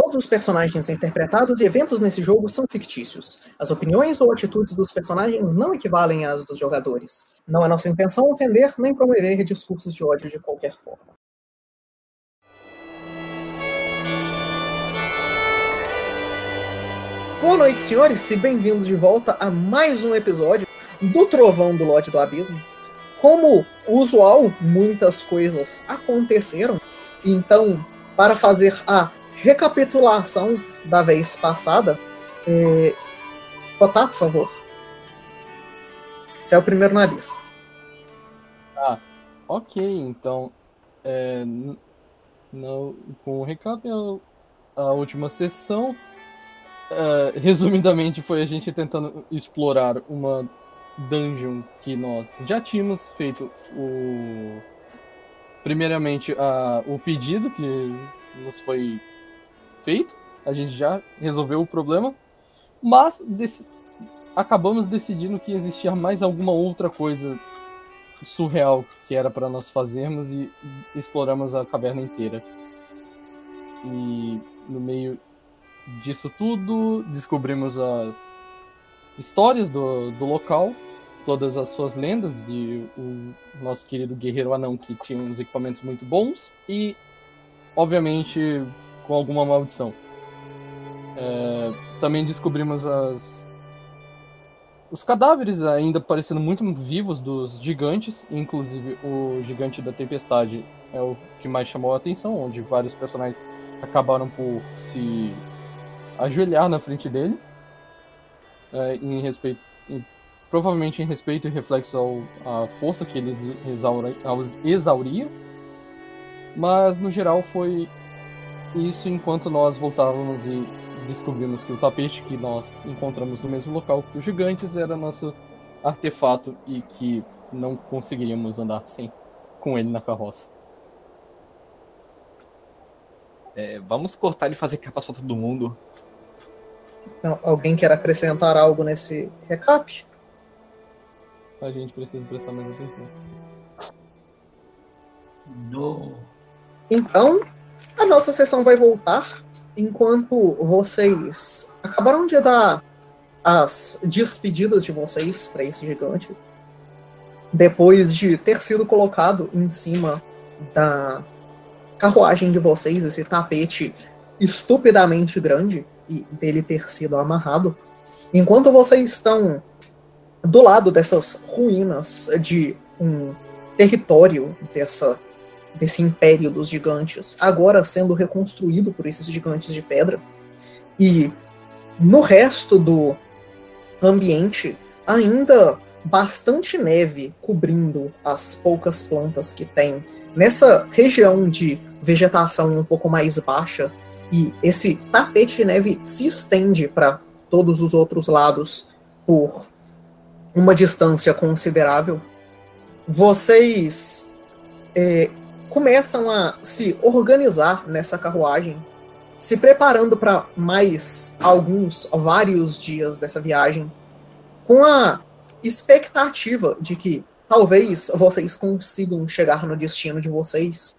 Todos os personagens interpretados e eventos nesse jogo são fictícios. As opiniões ou atitudes dos personagens não equivalem às dos jogadores. Não é nossa intenção ofender nem promover discursos de ódio de qualquer forma. Boa noite, senhores, e bem-vindos de volta a mais um episódio do Trovão do Lote do Abismo. Como usual, muitas coisas aconteceram, então, para fazer a recapitulação da vez passada, é... Botar, por favor. Você é o primeiro na lista. Ah, ok, então. É, com o recap, a última sessão, é, resumidamente, foi a gente tentando explorar uma dungeon que nós já tínhamos feito o. Primeiramente, a, o pedido que nos foi feito, a gente já resolveu o problema, mas dec acabamos decidindo que existia mais alguma outra coisa surreal que era para nós fazermos e exploramos a caverna inteira. E no meio disso tudo, descobrimos as histórias do, do local, todas as suas lendas e o nosso querido guerreiro anão que tinha uns equipamentos muito bons e, obviamente, com alguma maldição. É, também descobrimos as, os cadáveres ainda parecendo muito vivos dos gigantes, inclusive o gigante da tempestade é o que mais chamou a atenção, onde vários personagens acabaram por se ajoelhar na frente dele, é, em respeito, em, provavelmente em respeito e reflexo ao, à força que eles exaura, exauria, mas no geral foi isso enquanto nós voltávamos e descobrimos que o tapete que nós encontramos no mesmo local que os gigantes era nosso artefato e que não conseguiríamos andar sem com ele na carroça. É, vamos cortar e fazer capa para todo mundo. Então, alguém quer acrescentar algo nesse recap? A gente precisa prestar mais atenção. No. Então, a nossa sessão vai voltar enquanto vocês acabaram de dar as despedidas de vocês para esse gigante. Depois de ter sido colocado em cima da carruagem de vocês, esse tapete estupidamente grande, e dele ter sido amarrado. Enquanto vocês estão do lado dessas ruínas de um território dessa desse império dos gigantes, agora sendo reconstruído por esses gigantes de pedra. E no resto do ambiente, ainda bastante neve cobrindo as poucas plantas que tem nessa região de vegetação um pouco mais baixa. E esse tapete de neve se estende para todos os outros lados por uma distância considerável. Vocês é, começam a se organizar nessa carruagem, se preparando para mais alguns, vários dias dessa viagem, com a expectativa de que talvez vocês consigam chegar no destino de vocês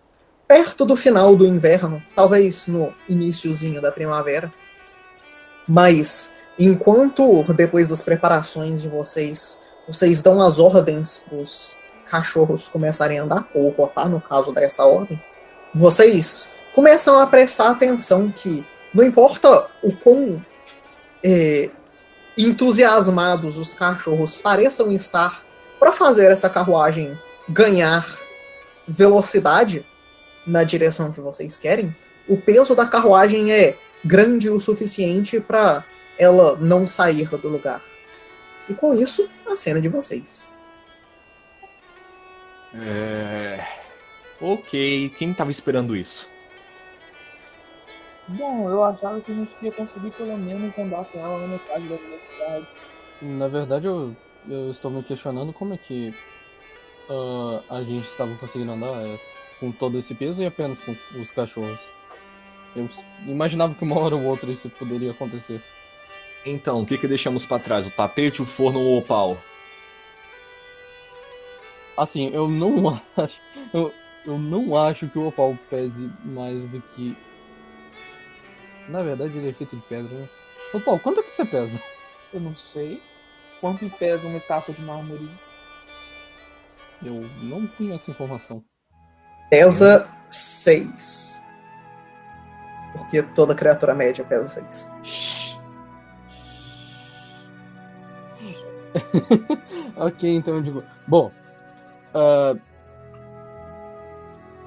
perto do final do inverno, talvez no iníciozinho da primavera. Mas enquanto depois das preparações de vocês, vocês dão as ordens para os cachorros começarem a andar, ou rotar no caso dessa ordem, vocês começam a prestar atenção que não importa o quão é, entusiasmados os cachorros pareçam estar para fazer essa carruagem ganhar velocidade na direção que vocês querem, o peso da carruagem é grande o suficiente para ela não sair do lugar. E com isso, a cena de vocês. É... Ok, quem estava esperando isso? Bom, eu achava que a gente ia conseguir pelo menos andar com ela na metade da velocidade. Na verdade, eu, eu estou me questionando como é que uh, a gente estava conseguindo andar é, com todo esse peso e apenas com os cachorros. Eu imaginava que uma hora ou outra isso poderia acontecer. Então, o que, que deixamos para trás? O tapete, o forno ou o pau? Assim, eu não acho. Eu, eu não acho que o Opal pese mais do que. Na verdade, ele é feito de pedra, né? Ô, Paulo, quanto é que você pesa? Eu não sei. Quanto pesa uma estátua de mármore? Eu não tenho essa informação. Pesa 6. Porque toda criatura média pesa 6. ok, então eu digo. Bom. Ah,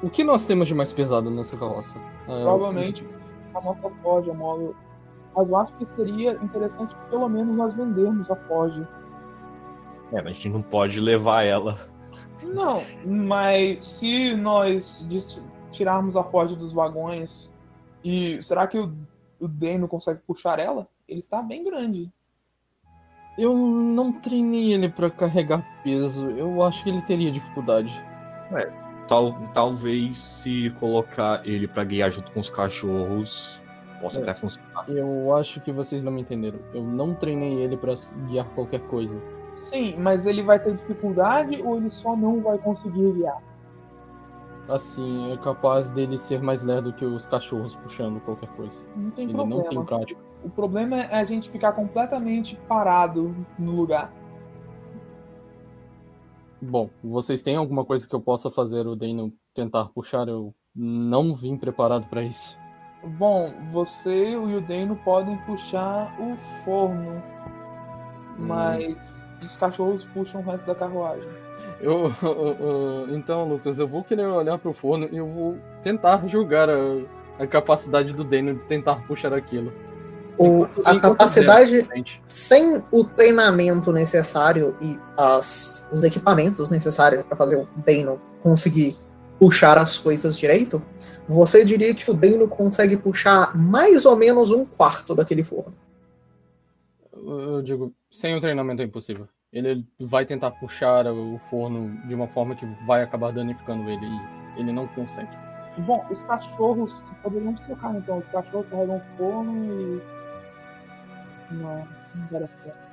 o que nós temos de mais pesado nessa carroça? Ah, Provavelmente a nossa Forge, a móvel. Mas eu acho que seria interessante pelo menos nós vendermos a Forge. É, mas a gente não pode levar ela. Não, mas se nós tirarmos a Forge dos vagões, e será que o, o Dano consegue puxar ela? Ele está bem grande. Eu não treinei ele pra carregar peso. Eu acho que ele teria dificuldade. Tal, talvez se colocar ele pra guiar junto com os cachorros, possa É. até funcionar. Eu acho que vocês não me entenderam. Eu não treinei ele pra guiar qualquer coisa. Sim, mas ele vai ter dificuldade ou ele só não vai conseguir guiar? Assim, é capaz dele ser mais lerdo que os cachorros puxando qualquer coisa. Não tem Ele problema. não tem prática. O problema é a gente ficar completamente parado no lugar. Bom, vocês têm alguma coisa que eu possa fazer o Dano tentar puxar? Eu não vim preparado pra isso. Bom, você e o Dano podem puxar o forno, mas os cachorros puxam o resto da carruagem. Eu, então, Lucas, eu vou querer olhar pro forno e eu vou tentar julgar a, a capacidade do Dano de tentar puxar aquilo. O, Enquanto- a enquanto capacidade, zero, sem o treinamento necessário e as, os equipamentos necessários para fazer o Dano conseguir puxar as coisas direito, você diria que o Dano consegue puxar mais ou menos um quarto daquele forno. Eu digo, sem o treinamento é impossível. Ele vai tentar puxar o forno de uma forma que vai acabar danificando ele e ele não consegue. Bom, os cachorros poderíamos trocar então. Os cachorros carregam o forno e. Não, não dar certo.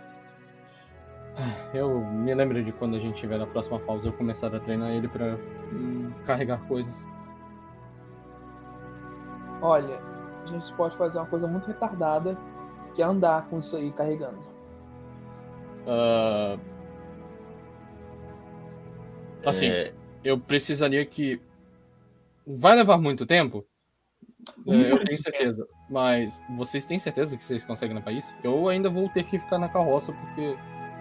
Eu me lembro de quando a gente tiver na próxima pausa eu começar a treinar ele pra hum, carregar coisas. Olha, a gente pode fazer uma coisa muito retardada, que é andar com isso aí carregando. Ah, Assim, É, eu precisaria que. Vai levar muito tempo? É, eu tenho certeza. Mas vocês têm certeza que vocês conseguem levar isso? Eu ainda vou ter que ficar na carroça porque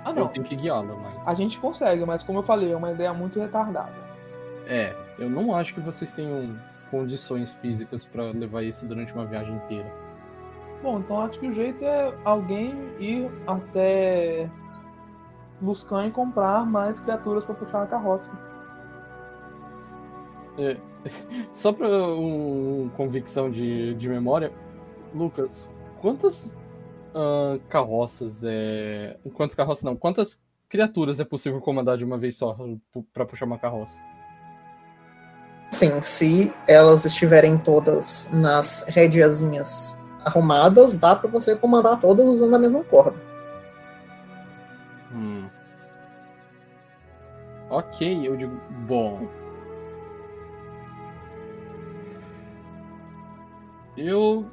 Ah, eu tenho que guiá-la, mas. A gente consegue, mas como eu falei, é uma ideia muito retardada. É, eu não acho que vocês tenham condições físicas pra levar isso durante uma viagem inteira. Bom, então acho que o jeito é alguém ir até Luscan e comprar mais criaturas para puxar a carroça. Só pra um, convicção de, de memória, Lucas, quantas ah, carroças é. Quantas carroças não? Quantas criaturas é possível comandar de uma vez só pra puxar uma carroça? Sim, se elas estiverem todas nas rédeazinhas arrumadas, dá para você comandar todas usando a mesma corda. Ok, eu digo. Bom. Eu.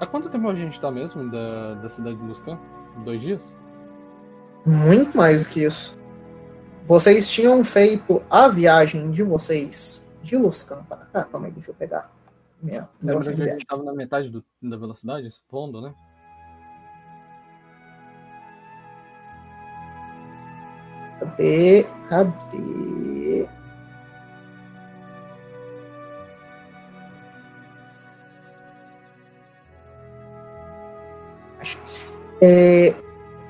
Há quanto tempo a gente tá mesmo da, da cidade de Luscan? Dois dias? Muito mais do que isso. Vocês tinham feito a viagem de vocês de Luscan para cá. Calma aí, deixa eu pegar minha Lembra negócio de que a gente tava na metade do- da velocidade, supondo, né? Cadê? Cadê? É,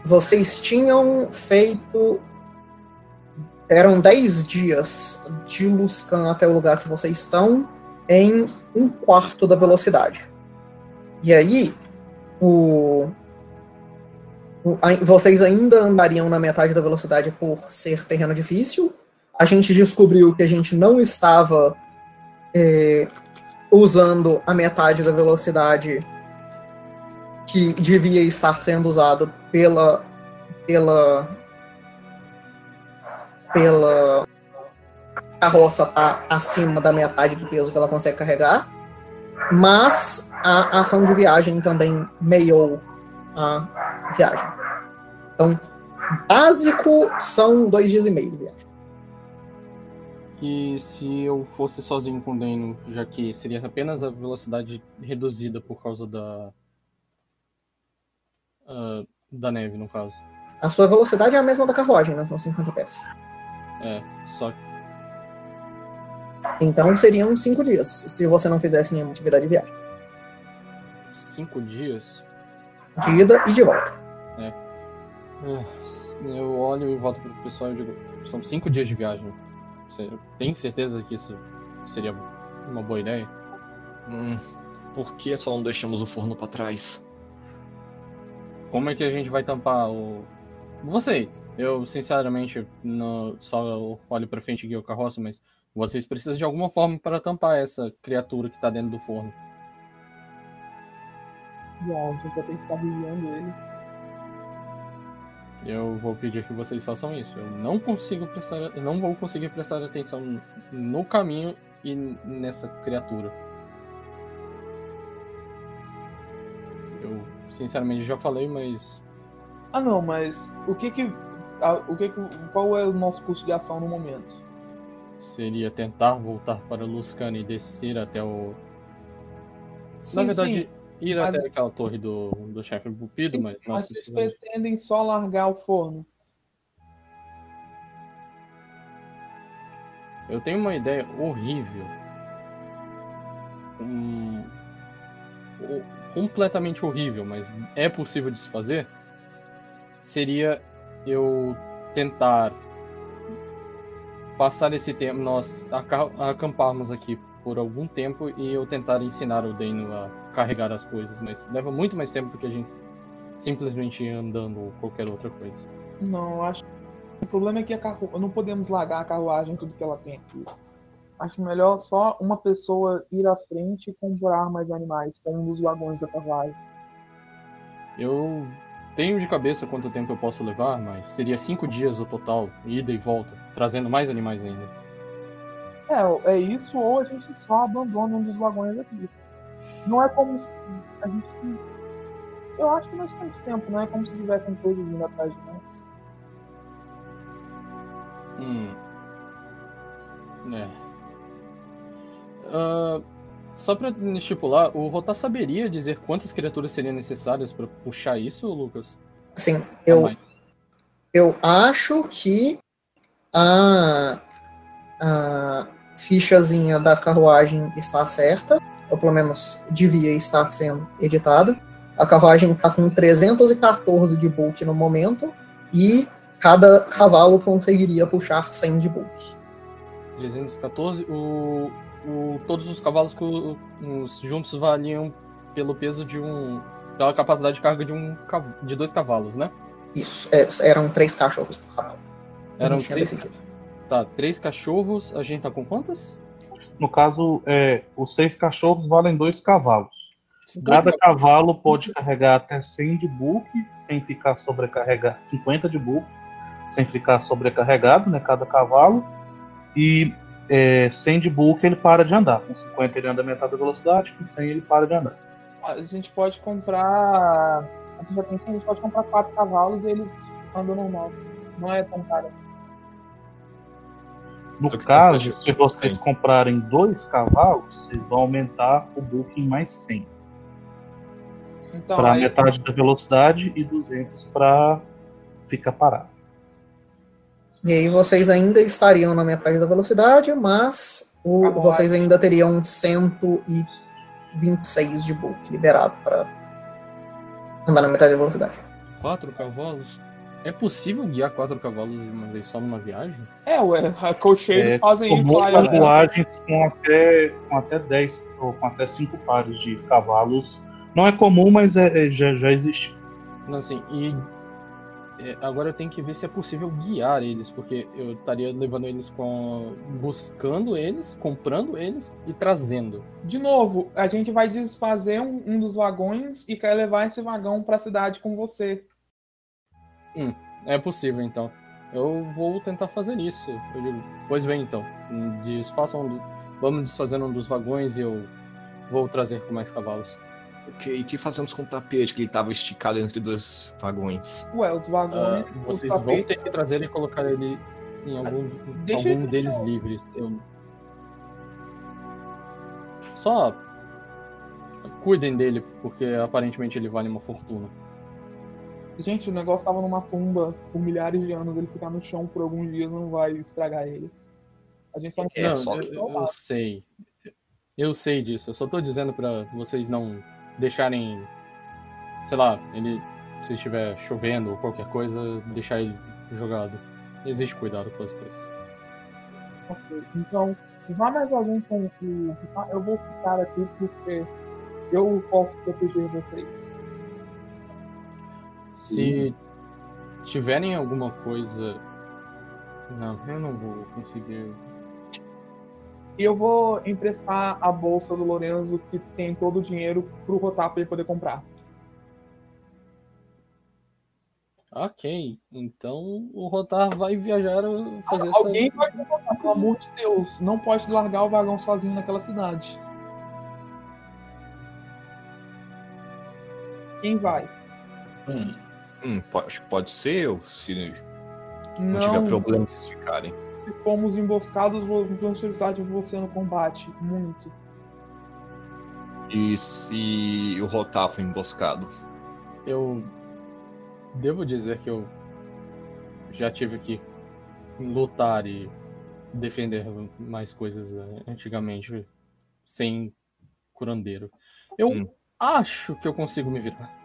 vocês tinham feito. Eram 10 dias de Luscan até o lugar que vocês estão em um quarto da velocidade. E aí, o, vocês ainda andariam na metade da velocidade por ser terreno difícil. A gente descobriu que a gente não estava é, usando a metade da velocidade que devia estar sendo usado pela pela pela carroça tá acima da metade do peso que ela consegue carregar, mas a ação de viagem também meiou a viagem. Então, básico são dois dias e meio de viagem. E se eu fosse sozinho com o Dano, já que seria apenas a velocidade reduzida por causa da. ah, da neve, no caso. A sua velocidade é a mesma da carruagem, né? São 50 pés. É, só que. Então seriam cinco dias, se você não fizesse nenhuma atividade de viagem. Cinco dias? De ida e de volta. Ah, Eu olho e volto pro pessoal e digo: são cinco dias de viagem. Você tem certeza que isso seria uma boa ideia? Hum, por que só não deixamos o forno pra trás? Como é que a gente vai tampar o. Vocês, eu sinceramente não, só olho pra frente e guio a carroça, mas vocês precisam de alguma forma para tampar essa criatura que tá dentro do forno. Bom, a gente vai ter que ficar vigiando ele. Eu vou pedir que vocês façam isso. Eu não consigo prestar, eu não vou conseguir prestar atenção no caminho e nessa criatura. Eu sinceramente já falei, mas Ah não, mas o que que. a- o que que qual é o nosso custo de ação no momento? seria tentar voltar para Luscana e descer até o. Sim, Na verdade, sim, ir mas- até aquela torre do, do chefe Bupido, sim, mas nós mas vocês precisamos. pretendem só largar o forno. Eu tenho uma ideia horrível. Um... o- Completamente horrível, mas é possível de se fazer. Seria eu tentar passar esse tempo, nós aca- acamparmos aqui por algum tempo e eu tentar ensinar o Dano a carregar as coisas, mas leva muito mais tempo do que a gente simplesmente andando ou qualquer outra coisa. Não, acho. O problema é que a carru... não podemos largar a carruagem tudo que ela tem aqui. Acho melhor só uma pessoa ir à frente e comprar mais animais para um dos vagões da carruagem. Eu tenho de cabeça quanto tempo eu posso levar, mas seria cinco dias o total, ida e volta, trazendo mais animais ainda. É, é isso, ou a gente só abandona um dos vagões aqui. Não é como se a gente. Eu acho que nós temos tempo, não é como se tivessem todos indo atrás de nós. Hum. É. Ah, só pra estipular, o Rotar saberia dizer quantas criaturas seriam necessárias pra puxar isso, Lucas? Sim, eu, eu acho que a, a fichazinha da carruagem está certa, ou pelo menos devia estar sendo editada. A carruagem está com 314 de bulk no momento, e cada cavalo conseguiria puxar 100 de bulk. 314. O, o, todos os cavalos os juntos valiam pelo peso de um. pela capacidade de carga de um de dois cavalos, né? Isso, é, eram três cachorros por cavalo. Eram três. decidido. Tá, três cachorros. A gente tá com quantas? No caso, é, os seis cachorros valem dois cavalos. Cada cavalo pode carregar até 100 de bulk, sem ficar sobrecarregado, 50 de bulk, sem ficar sobrecarregado, né, cada cavalo. E é, 100 de bulk ele para de andar. Com 50 ele anda metade da velocidade, com 100 ele para de andar. A gente pode comprar. A gente já tem a gente pode comprar quatro cavalos e eles andam normal. Não é tão caro assim. No caso, se vocês comprarem dois cavalos, vocês vão aumentar o em mais 100. Então, para aí, metade da velocidade e 200 para ficar parado. E aí vocês ainda estariam na metade da velocidade, mas o- Carruagem. vocês ainda teriam 126 de bulk liberado para andar na metade da velocidade. Quatro cavalos? É possível guiar quatro cavalos de uma vez só numa viagem? é, ué, a cocheiros É, fazem isso. Olha, carruagens com até, com até 10 ou com até 5 pares de cavalos. Não é comum, mas é, é- já, já existe. Não, assim, e é, agora eu tenho que ver se é possível guiar eles, porque eu estaria levando eles com. buscando eles, comprando eles e trazendo. De novo, a gente vai desfazer um, um dos vagões e quer levar esse vagão pra cidade com você. É possível, então. Eu vou tentar fazer isso. Eu digo, pois bem, então. Desfaçam. um do- Vamos desfazer um dos vagões e eu vou trazer com mais cavalos. Ok, e o que fazemos com o tapete que ele estava esticado entre dois vagões? Ué, os Ah, vagões. os vocês vão tapetes- ter que trazer e colocar ele em algum, Deixa algum ele deles livres. Eu... Só cuidem dele, porque aparentemente ele vale uma fortuna. Gente, o negócio tava numa tumba por milhares de anos. Ele ficar no chão por alguns dias não vai estragar ele. A gente só não É, só- eu, eu- sei. Eu sei disso. Eu só tô dizendo pra vocês não deixarem. Sei lá, ele. Se estiver chovendo ou qualquer coisa, deixar ele jogado. Existe cuidado com as coisas. Ok, Então, vá mais alguém com o. Eu vou ficar aqui porque eu posso proteger vocês. Se tiverem alguma coisa. Não, eu não vou conseguir. E eu vou emprestar a bolsa do Lorenzo, que tem todo o dinheiro, pro Rotar pra ele poder comprar. Ok, então o Rotar vai viajar fazer essa. Alguém vai começar, pelo amor de Deus. Não pode largar o vagão sozinho naquela cidade. Quem vai? Hum, hum, po- acho que pode ser eu, se não, tiver Não, problema vocês ficarem. se formos emboscados, vamos precisar de você no combate. Muito. E se o Rotar foi emboscado? Eu devo dizer que eu já tive que lutar e defender mais coisas eh, antigamente sem curandeiro. Eu Hum. acho que eu consigo me virar.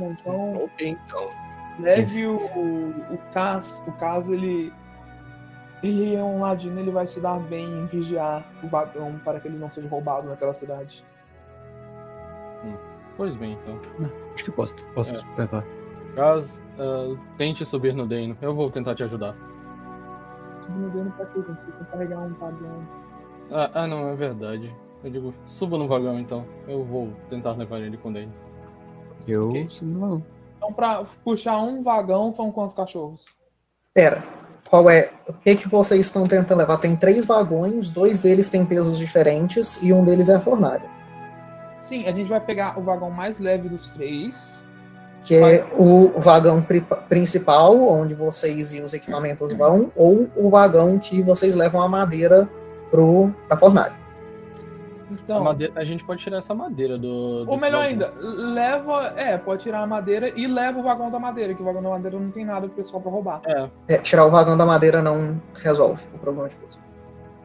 Então, Ok, então. leve o, o Cas. O caso, ele. Ele é um ladino, ele vai se dar bem em vigiar o vagão para que ele não seja roubado naquela cidade. Pois bem, então. Acho que posso, posso É. tentar. Caso ah, tente subir no Deino, eu vou tentar te ajudar. Subindo dentro pra quê, gente? Vocês têm que carregar um vagão. Ah, ah, não, é verdade. Eu digo, suba no vagão então. Eu vou tentar levar ele com o Deino. Eu Ok. sim, não. Então, pra puxar um vagão, são quantos cachorros? Pera, qual é. O que, que vocês estão tentando levar? Tem três vagões, dois deles têm pesos diferentes e um deles é a fornalha. Sim, a gente vai pegar o vagão mais leve dos três. Que é o vagão pri- principal, onde vocês e os equipamentos vão, ou o vagão que vocês levam a madeira pro, pra fornalha. A, Então, madeira- a gente pode tirar essa madeira do. ou melhor vagão. ainda, leva. É, pode tirar a madeira e leva o vagão da madeira, que o vagão da madeira não tem nada pro pessoal pra roubar. É, É, tirar o vagão da madeira não resolve o problema de peso.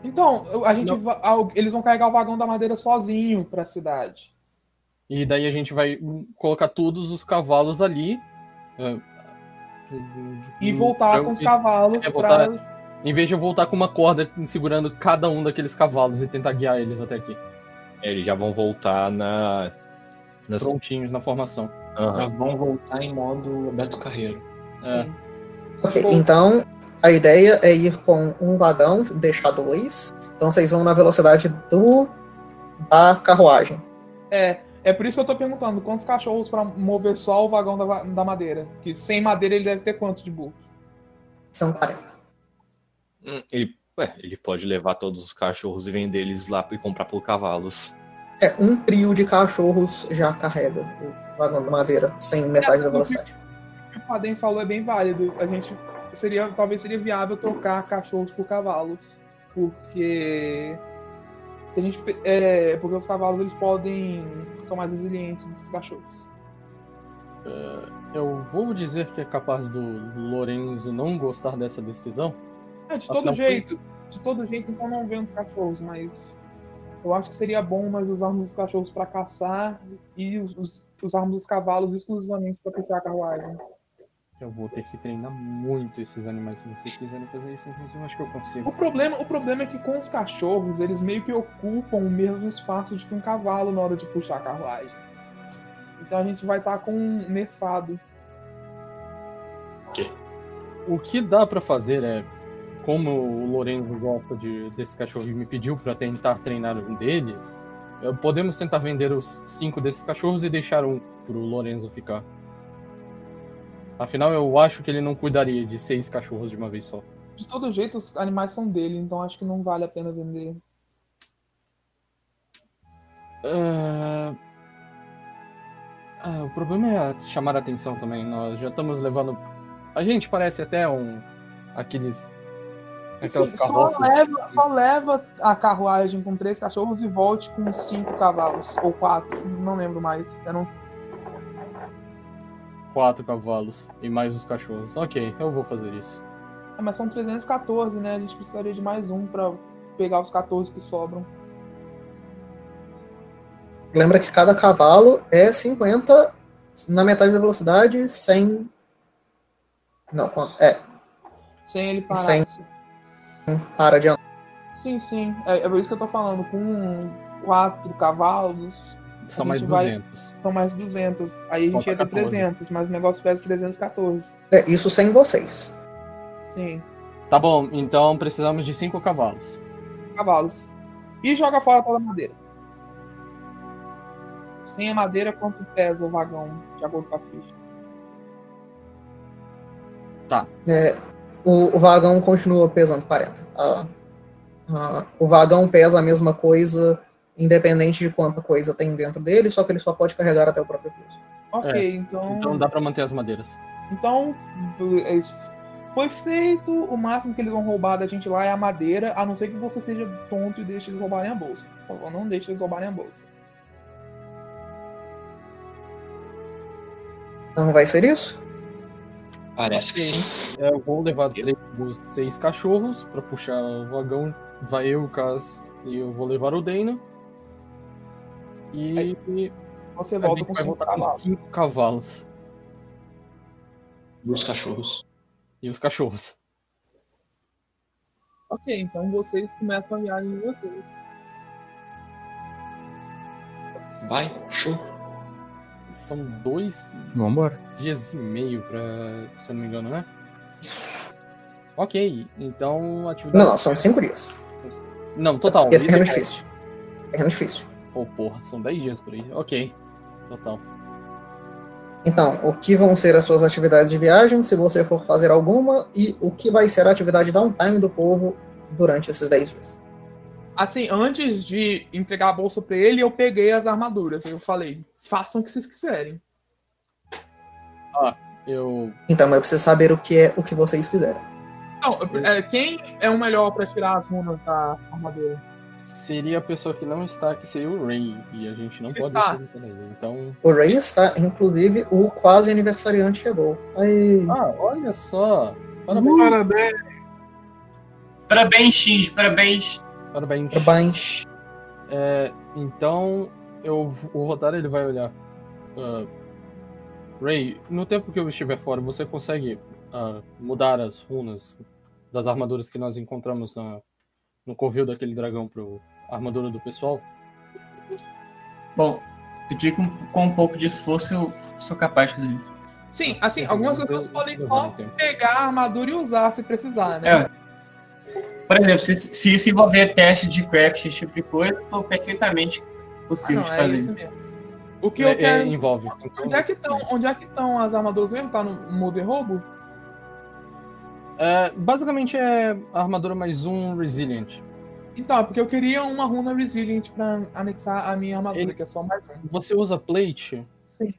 Então, a gente va- eles vão carregar o vagão da madeira sozinho pra cidade. E daí a gente vai hum, colocar todos os cavalos ali. é, E voltar pra- com os cavalos é, pra. voltar- Em vez de eu voltar com uma corda segurando cada um daqueles cavalos e tentar guiar eles até aqui. É, eles já vão voltar na. Nas... Prontinhos na formação. Aham. Já vão voltar em modo Beto Carreiro. É, Ok, Bom. então a ideia é ir com um vagão, deixar dois. Então vocês vão na velocidade do da carruagem. É, é por isso que eu tô perguntando, quantos cachorros pra mover só o vagão da, da madeira? Que sem madeira ele deve ter quanto de bulk? São 40. Hum, Ele, ué, ele pode levar todos os cachorros e vender eles lá e comprar por cavalos. É, um trio de cachorros já carrega o vagão da madeira, sem metade da velocidade. O que o Padem falou é bem válido. A gente seria, talvez seria viável trocar cachorros por cavalos, porque a gente, é, porque os cavalos eles podem são mais resilientes dos cachorros. eu vou dizer que é capaz do Lorenzo não gostar dessa decisão. É, de Afinal, todo foi- jeito, de todo jeito, então não vendo os cachorros, mas eu acho que seria bom nós usarmos os cachorros para caçar e os, os- usarmos os cavalos exclusivamente para puxar a carruagem. Eu vou ter que treinar muito esses animais se vocês quiserem fazer isso, mas eu acho que eu O consigo. problema, o problema é que com os cachorros, eles meio que ocupam o mesmo espaço de que um cavalo na hora de puxar a carruagem. Então a gente vai estar com um nerfado. O que dá pra fazer é, como o Lorenzo gosta de, desse cachorro e me pediu pra tentar treinar um deles, eh, podemos tentar vender os cinco desses cachorros e deixar um pro Lorenzo ficar. Afinal, eu acho que ele não cuidaria de seis cachorros de uma vez só. De todo jeito, os animais são dele, então acho que não vale a pena vender. Ah, Ah, o problema é chamar a atenção também. Nós já estamos levando. A gente parece até um. Aqueles. Sim, só, leva, só leva a carruagem com três cachorros e volte com cinco cavalos. Ou quatro, não lembro mais. Eram Quatro cavalos e mais os cachorros. Ok, eu vou fazer isso. É, mas são 314, né? A gente precisaria de mais um pra pegar os 14 que sobram. Lembra que cada cavalo é 50 na metade da velocidade, 100. Não, quanto? É, Sem ele parar. Sem- para de andar. Sim, sim. É, é por isso que eu tô falando. Com quatro cavalos, São mais vai- 200. são mais 200. Aí a gente Falta ia ter 14. 300, mas o negócio pesa 314. É, isso sem vocês. Sim, Tá bom, então precisamos de cinco cavalos. cavalos. E joga fora toda a madeira. Sem a madeira, quanto pesa o vagão, de acordo com a ficha? É, o, o vagão continua pesando 40. Ah, ah, o vagão pesa a mesma coisa, independente de quanta coisa tem dentro dele, só que ele só pode carregar até o próprio peso. Ok, É, então. Então dá pra manter as madeiras. Então, é isso. foi feito. O máximo que eles vão roubar da gente lá é a madeira, a não ser que você seja tonto e deixe eles roubarem a bolsa. Por favor, não deixe eles roubarem a bolsa. Não vai ser isso? Parece que sim. Eu vou levar três seis cachorros pra puxar o vagão. Vai eu, o Cas, e eu vou levar o Dana. E Você a volta com vai cinco voltar com cavalos. cinco cavalos. E os cachorros. E os cachorros. Ok, então vocês começam a viagem de vocês. Vai, show. São dois Vambora. dias e meio pra. Se eu não me engano, né? Ok, então atividade. Não, não, são cinco dias. Não, total. É e terreno difícil. Terreno difícil. Oh, porra, são 10 dias por aí. Ok. Total. Então, o que vão ser as suas atividades de viagem, se você for fazer alguma, e o que vai ser a atividade downtime do povo durante esses 10 dias. Assim, antes de entregar a bolsa pra ele, eu peguei as armaduras. Eu falei, façam o que vocês quiserem. Eu. Então, eu preciso saber o que é o que vocês quiserem. Não, é, quem é o melhor pra tirar as runas da armadura? Seria a pessoa que não está, que seria o Ray. E a gente não pode ele. Então. O Ray está, inclusive, o quase aniversariante chegou. Aí, Ah, olha só. Parabéns. Parabéns. Parabéns, X, parabéns. Parabéns. parabéns. É, então, eu, o Rotaro ele vai olhar. Ah, Ray, no tempo que eu estiver fora, você consegue ah, mudar as runas das armaduras que nós encontramos na, no covil daquele dragão pro armadura do pessoal? Bom, eu digo com um pouco de esforço eu sou capaz de fazer isso. Sim, assim, algumas pessoas podem só pegar a armadura e usar se precisar, né? É. Por exemplo, se, se isso envolver teste de craft, esse tipo de coisa, tô perfeitamente Ah, possível não, de é fazer isso isso. mesmo. O que É, eu é, quero. envolve. Então, Onde é que estão? Onde é que estão as armaduras mesmo? Tá no Modern Robo? É, basicamente é a armadura mais um Resilient. Então, é porque eu queria uma runa Resilient pra anexar a minha armadura, Ele- que é só mais um. Você usa plate? Sim.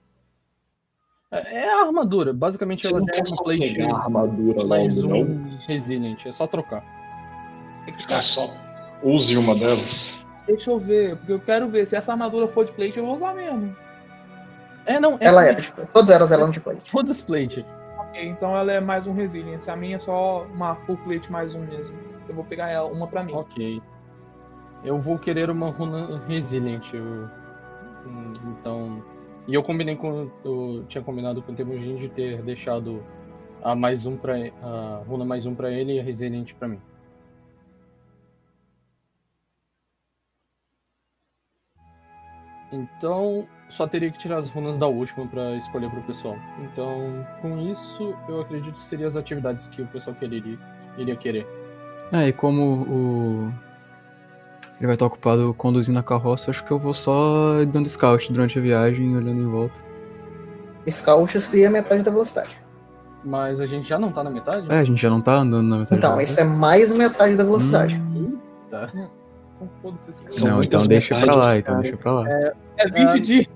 É, é a armadura. Basicamente Você ela não já é uma plate armadura mais logo, um não? Resilient. É só trocar. É só use uma delas. Deixa eu ver, porque eu quero ver. Se essa armadura for de plate, eu vou usar mesmo. É, não. É Ela plate. de. Todas elas eram de plate. Todas plate. Ok, então ela é mais um Resilient. A minha é só uma full plate mais um mesmo. Eu vou pegar ela, uma pra mim. Ok. Eu vou querer uma runa Resilient. eu- Então. E eu combinei com. Eu tinha combinado com o Temujin de ter deixado a mais um pra, a runa mais um pra ele e a Resilient pra mim. Então, só teria que tirar as runas da última pra escolher pro pessoal. Então, com isso, eu acredito que seriam as atividades que o pessoal quereria, iria querer. É, e como o. Ele vai estar ocupado conduzindo a carroça, acho que eu vou só dando scout durante a viagem, olhando em volta. Scout seria metade da velocidade. Mas a gente já não tá na metade? É, a gente já não tá andando na metade Então, da isso é mais metade da velocidade. Hum, Tá. Então, São Não, então deixa pra lá, então deixa pra lá. É 20 Ah, dias.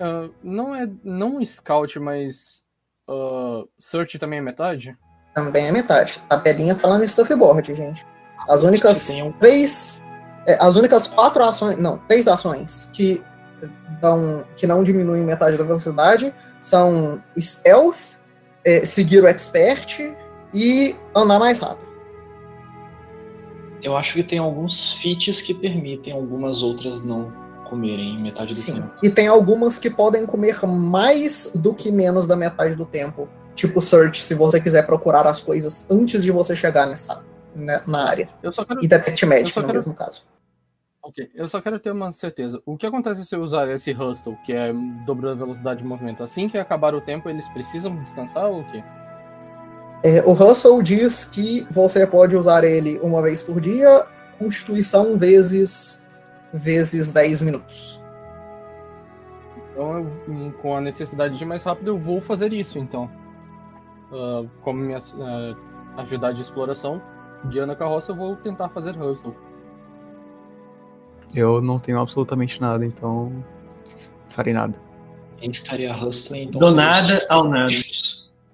ah, não é não scout, mas ah, search também é metade? Também é metade. A tabelinha tá lá no stuffboard, gente. As únicas um- três. é, as únicas quatro ações. Não, três ações que dão. que não diminuem metade da velocidade são stealth, é, seguir o expert e andar mais rápido. Eu acho que tem alguns feats que permitem algumas outras não comerem metade do Sim. tempo. E tem algumas que podem comer mais do que menos da metade do tempo. Tipo search, se você quiser procurar as coisas antes de você chegar nessa, né, na área. Eu só quero E detect magic só no quero- mesmo caso. Ok, eu só quero ter uma certeza. O que acontece se eu usar esse hustle, que é dobrando a velocidade de movimento? Assim que acabar o tempo, eles precisam descansar ou o quê? É, o Russell diz que você pode usar ele uma vez por dia, constituição vezes vezes 10 minutos. Então, eu, com a necessidade de ir mais rápido, eu vou fazer isso, então. Ah, como minha atividade de exploração, guiando a carroça, eu vou tentar fazer hustle. Eu não tenho absolutamente nada, então. Farei nada. Quem estaria hustling, então. Do nada ao nada.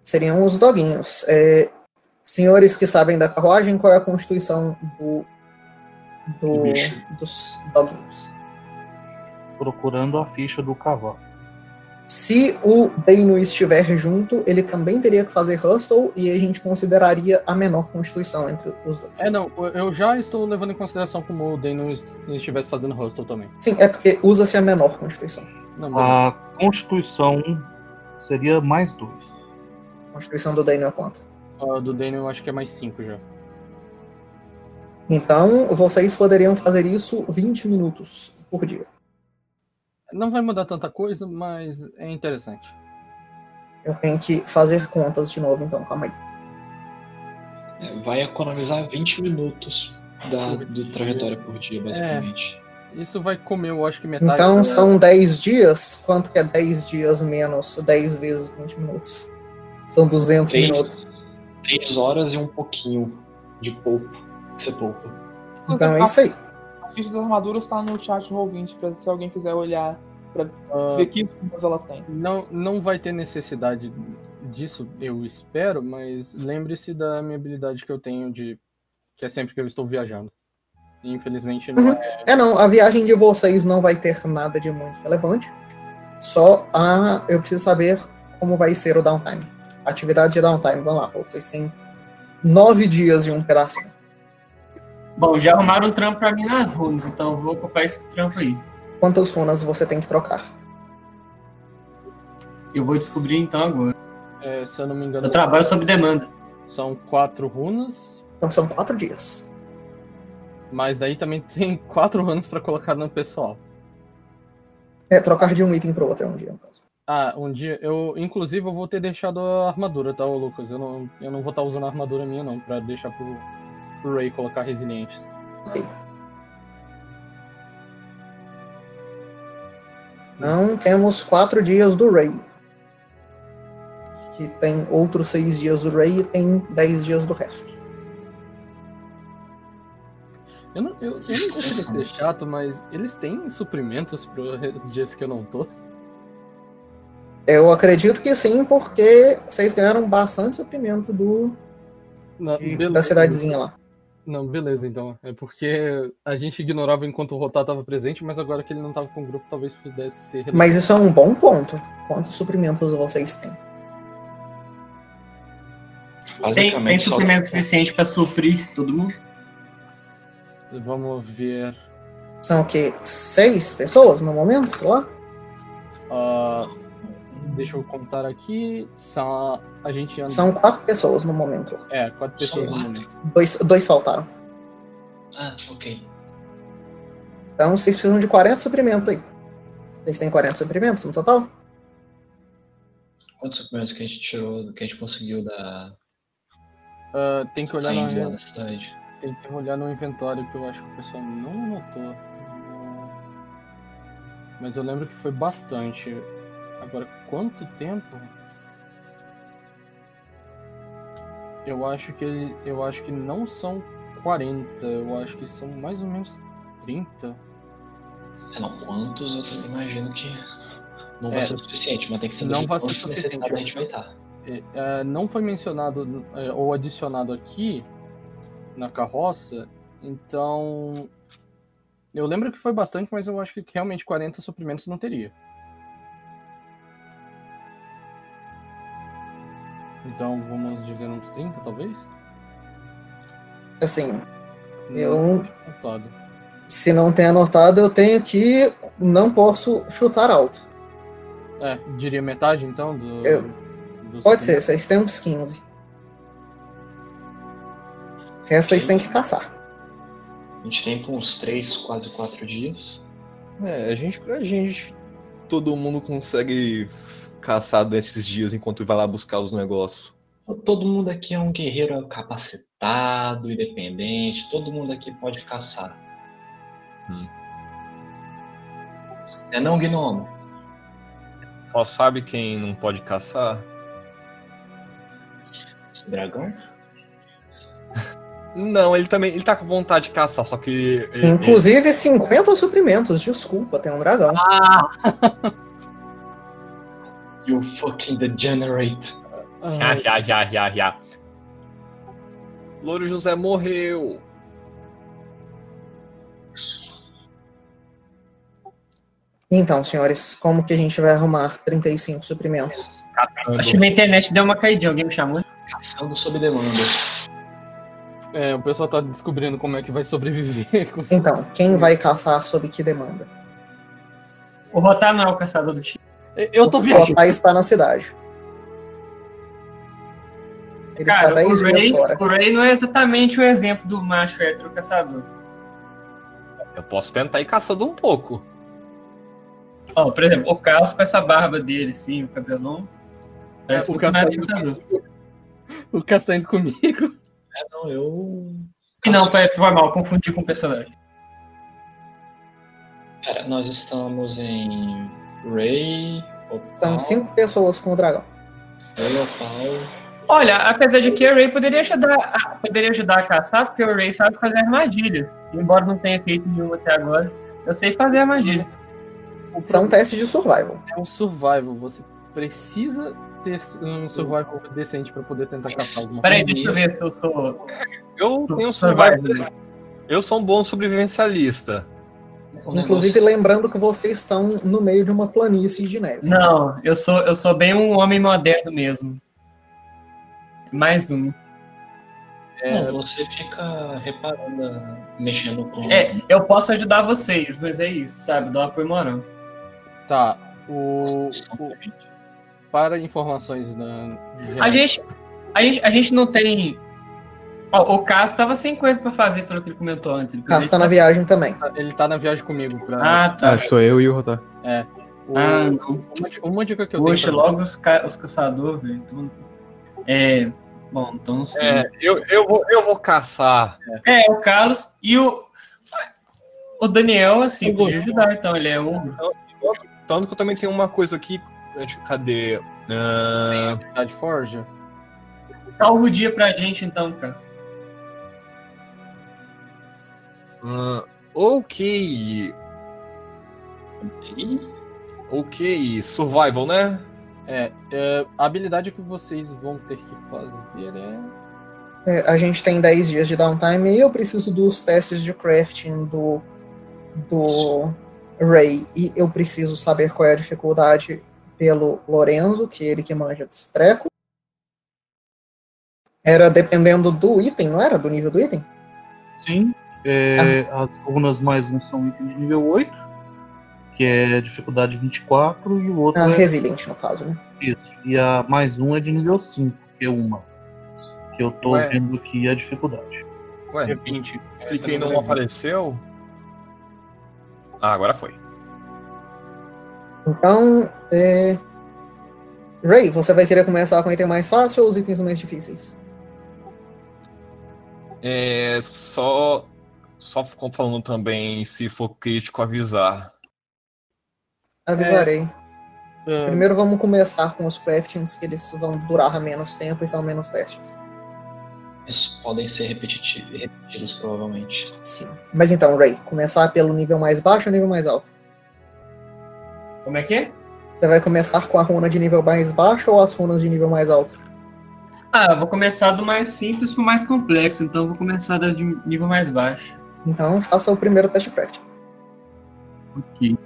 Seriam os doguinhos. É, senhores que sabem da carruagem, qual é a constituição do, do dos doguinhos? Procurando a ficha do cavalo. Se o Dano estiver junto, ele também teria que fazer Hustle e a gente consideraria a menor constituição entre os dois. É, não, eu já estou levando em consideração como o est- estivesse fazendo hustle também. Sim, é porque usa-se a menor constituição. Não. A constituição seria mais dois. A constituição do Dano é quanto? A do Dano eu acho que é mais 5 já. Então, vocês poderiam fazer isso 20 minutos por dia. Não vai mudar tanta coisa, mas é interessante. Eu tenho que fazer contas de novo, então, calma aí. É, vai economizar 20 minutos da, do trajetória por dia, basicamente. Isso vai comer, eu acho que metade. Então, da- são 10 dias. Quanto que é 10 dias menos 10 vezes 20 minutos? São 200 minutos. Três, três horas e um pouquinho de pouco que você poupa. Então, é isso aí. A ficha das armaduras tá no chat Roll20, pra se alguém quiser olhar, pra Ah, ver que escumas elas têm. Não, não vai ter necessidade disso, eu espero, mas lembre-se da minha habilidade que eu tenho de. que é sempre que eu estou viajando. Infelizmente não Uhum. é. É, não, a viagem de vocês não vai ter nada de muito relevante. Só a. Eu preciso saber como vai ser o downtime. Atividade de downtime, vamos lá, pô. Vocês têm nove dias e um pedacinho. Bom, já arrumaram um trampo pra mim nas runas, então eu vou ocupar esse trampo aí. Quantas runas você tem que trocar? Eu vou descobrir então agora. é, se eu não me engano, Eu trabalho sob demanda. são quatro runas, Então são quatro dias. mas daí também tem quatro runas pra colocar no pessoal. É, trocar de um item pro outro é um dia, no caso. Ah, um dia, eu, inclusive, eu vou ter deixado a armadura, tá, Lucas? Eu não, eu não vou estar usando a armadura minha, não, pra deixar pro, pro Ray colocar resilientes. Então temos quatro dias do Ray. Que tem outros seis dias do Ray e tem dez dias do resto. Eu não, eu, eu não vou querer ser chato, mas eles têm suprimentos pro dias que eu não tô. Eu acredito que sim, porque vocês ganharam bastante suprimento do, Não, de- da cidadezinha lá. Não, beleza, então. É porque a gente ignorava enquanto o Rotar tava presente, mas agora que ele não tava com o grupo, talvez pudesse ser relevante. Mas isso é um bom ponto. Quantos suprimentos vocês têm? Tem, tem só- suprimento suficiente pra suprir todo mundo? Vamos ver. São o quê? Seis pessoas no momento lá? ah, deixa eu contar aqui. São, a gente anda. São quatro pessoas no momento. É, quatro pessoas no quatro. momento. Dois, dois faltaram. Ah, ok. Então vocês precisam de 40 suprimentos aí. Vocês têm 40 suprimentos no total? Quantos suprimentos que a gente tirou, que a gente conseguiu da Ah, tem que olhar no, da cidade? tem que olhar no inventório que eu acho que o pessoal não notou. Mas eu lembro que foi bastante. Agora, quanto tempo? Eu acho que eu acho que não são 40, eu acho que são mais ou menos 30. É, não, quantos eu imagino que Não vai É. ser o suficiente, mas tem que ser Não vai ser suficiente. a gente vai estar. É, é, não foi mencionado é, ou adicionado aqui na carroça, então. Eu lembro que foi bastante, mas eu acho que realmente 40 suprimentos não teria. Então vamos dizer uns 30, talvez? Assim, Não Eu- anotado. se não tem anotado, eu tenho que. Não posso chutar alto. É, diria metade então do. Eu- dos Pode ser, suprimentos? vocês têm uns 15. O resto vocês têm que caçar. A gente tem por uns 3, quase 4 dias. É, a gente, a gente. Todo mundo consegue caçar desses dias enquanto vai lá buscar os negócios. Todo mundo aqui é um guerreiro capacitado, independente. Todo mundo aqui pode caçar. Hum. É não, Gnomo? Só sabe quem não pode caçar? Dragão? Não, ele também. Ele tá com vontade de caçar, só que. ele- Inclusive 50 suprimentos, desculpa, tem um dragão. You fucking degenerate. Já, já, já, já, já. Louro José morreu. Então, senhores, como que a gente vai arrumar 35 suprimentos? Caçando. Acho que minha internet deu uma caidinha, alguém me chamou? Caçando sob demanda. É, o pessoal tá descobrindo como é que vai sobreviver com Então, quem vai caçar sob que demanda? O Rotar não é o caçador do time. Eu tô O viajando. Rotai está na cidade. Ele está Cara, 10 o dias Ray, fora. o Ray não é exatamente o exemplo do macho hétero caçador. Eu posso tentar ir caçando um pouco. Ó, por exemplo, o Carlos com essa barba dele, sim, o cabelão. Parece É, o muito mais Caçador. O Cass tá indo comigo. É, não, eu. Não, foi mal, confundi com o personagem. Cara, nós estamos em Ray, São Opal, cinco pessoas com o dragão. Ray, Opal. Olha, apesar de que o Ray poderia ajudar, a, poderia ajudar a caçar, porque o Ray sabe fazer armadilhas. Embora não tenha feito nenhuma até agora, eu sei fazer armadilhas. São testes de survival. É um survival. Você precisa ter um survival decente pra poder tentar caçar alguma Peraí, coisa. deixa eu ver se eu sou. Eu Su- tenho survival. survival. Eu sou um bom sobrevivencialista. O Inclusive, lembrando que vocês estão no meio de uma planície de neve. Não, eu sou, eu sou bem um homem moderno mesmo. Mais um. negócio- Não, você fica reparando, mexendo com. É, eu posso ajudar vocês, mas é isso, sabe? Dá um apoio moral. Tá. O, o- para informações na. A gente, a gente, a gente não tem. O Caso tava sem coisa pra fazer, pelo que ele comentou antes. Ele Caso tá na viagem também. Ele tá na viagem comigo. Pra, Ah, tá. Ah, sou eu e o Rotar. o- Ah, não. uma, di- uma dica que eu Poxa, tenho. pra- logo os, ca... os caçadores, velho. Então- É. Bom, então não sei. É, eu, eu, vou, eu vou caçar. É, o Carlos e o. O Daniel, assim, Eu podia ajudar, então. Ele é o. Tanto que eu também tenho uma coisa aqui. Cadê? Ah, Habilidade Forja. Salva o dia pra gente, então, cara. Ah, ok. Ok. Survival, né? É, é, a habilidade que vocês vão ter que fazer é. É, a gente tem 10 dias de downtime e eu preciso dos testes de crafting do, do Ray. E eu preciso saber qual é a dificuldade pelo Lorenzo, que é ele que manja desse treco. Era dependendo do item, não era? Do nível do item? Sim. É, As runas mais um são itens de nível 8, que é dificuldade 24, e o outro A é Resilient, no caso, né? isso. E a mais um é de nível 5, que é uma. Que eu tô Ué. vendo aqui a dificuldade. Ué, 20. cliquei e não apareceu. Ah, agora foi. Então, é... Ray, você vai querer começar com o item mais fácil ou os itens mais difíceis? É só. Só ficou falando também, se for crítico, avisar. Avisarei. É, Primeiro vamos começar com os craftings, que eles vão durar menos tempo e são menos testes. Eles podem ser repetidos, provavelmente. Sim. Mas então, Ray, começar pelo nível mais baixo ou nível mais alto? Como é que é? Você vai começar com a runa de nível mais baixo ou as runas de nível mais alto? Ah, eu vou começar do mais simples pro mais complexo, então eu vou começar das de nível mais baixo. Então faça o primeiro teste craft. Ok.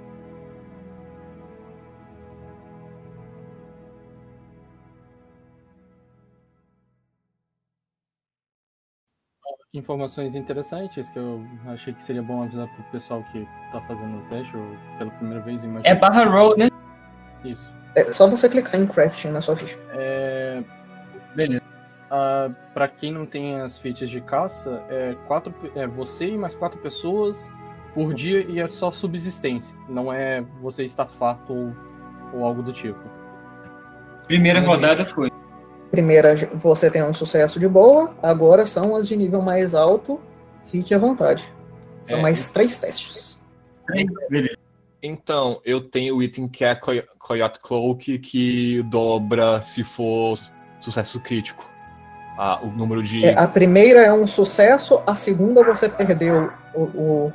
Informações interessantes que eu achei que seria bom avisar pro pessoal que tá fazendo o teste ou pela primeira vez. Imagina. É barra roll, né? Isso. É só você clicar em crafting na sua ficha. É, Beleza. Ah, pra quem não tem as fichas de caça, é, quatro, é você e mais quatro pessoas por dia e é só subsistência. Não é você estar farto ou, ou algo do tipo. Primeira rodada foi. Primeira, você tem um sucesso de boa. Agora são as de nível mais alto. Fique à vontade. São É, mais três testes. Beleza. Então, eu tenho o item que é Coy- Coyote Cloak, que dobra se for sucesso crítico. Ah, o número de. É, a primeira é um sucesso, a segunda você perdeu o, o-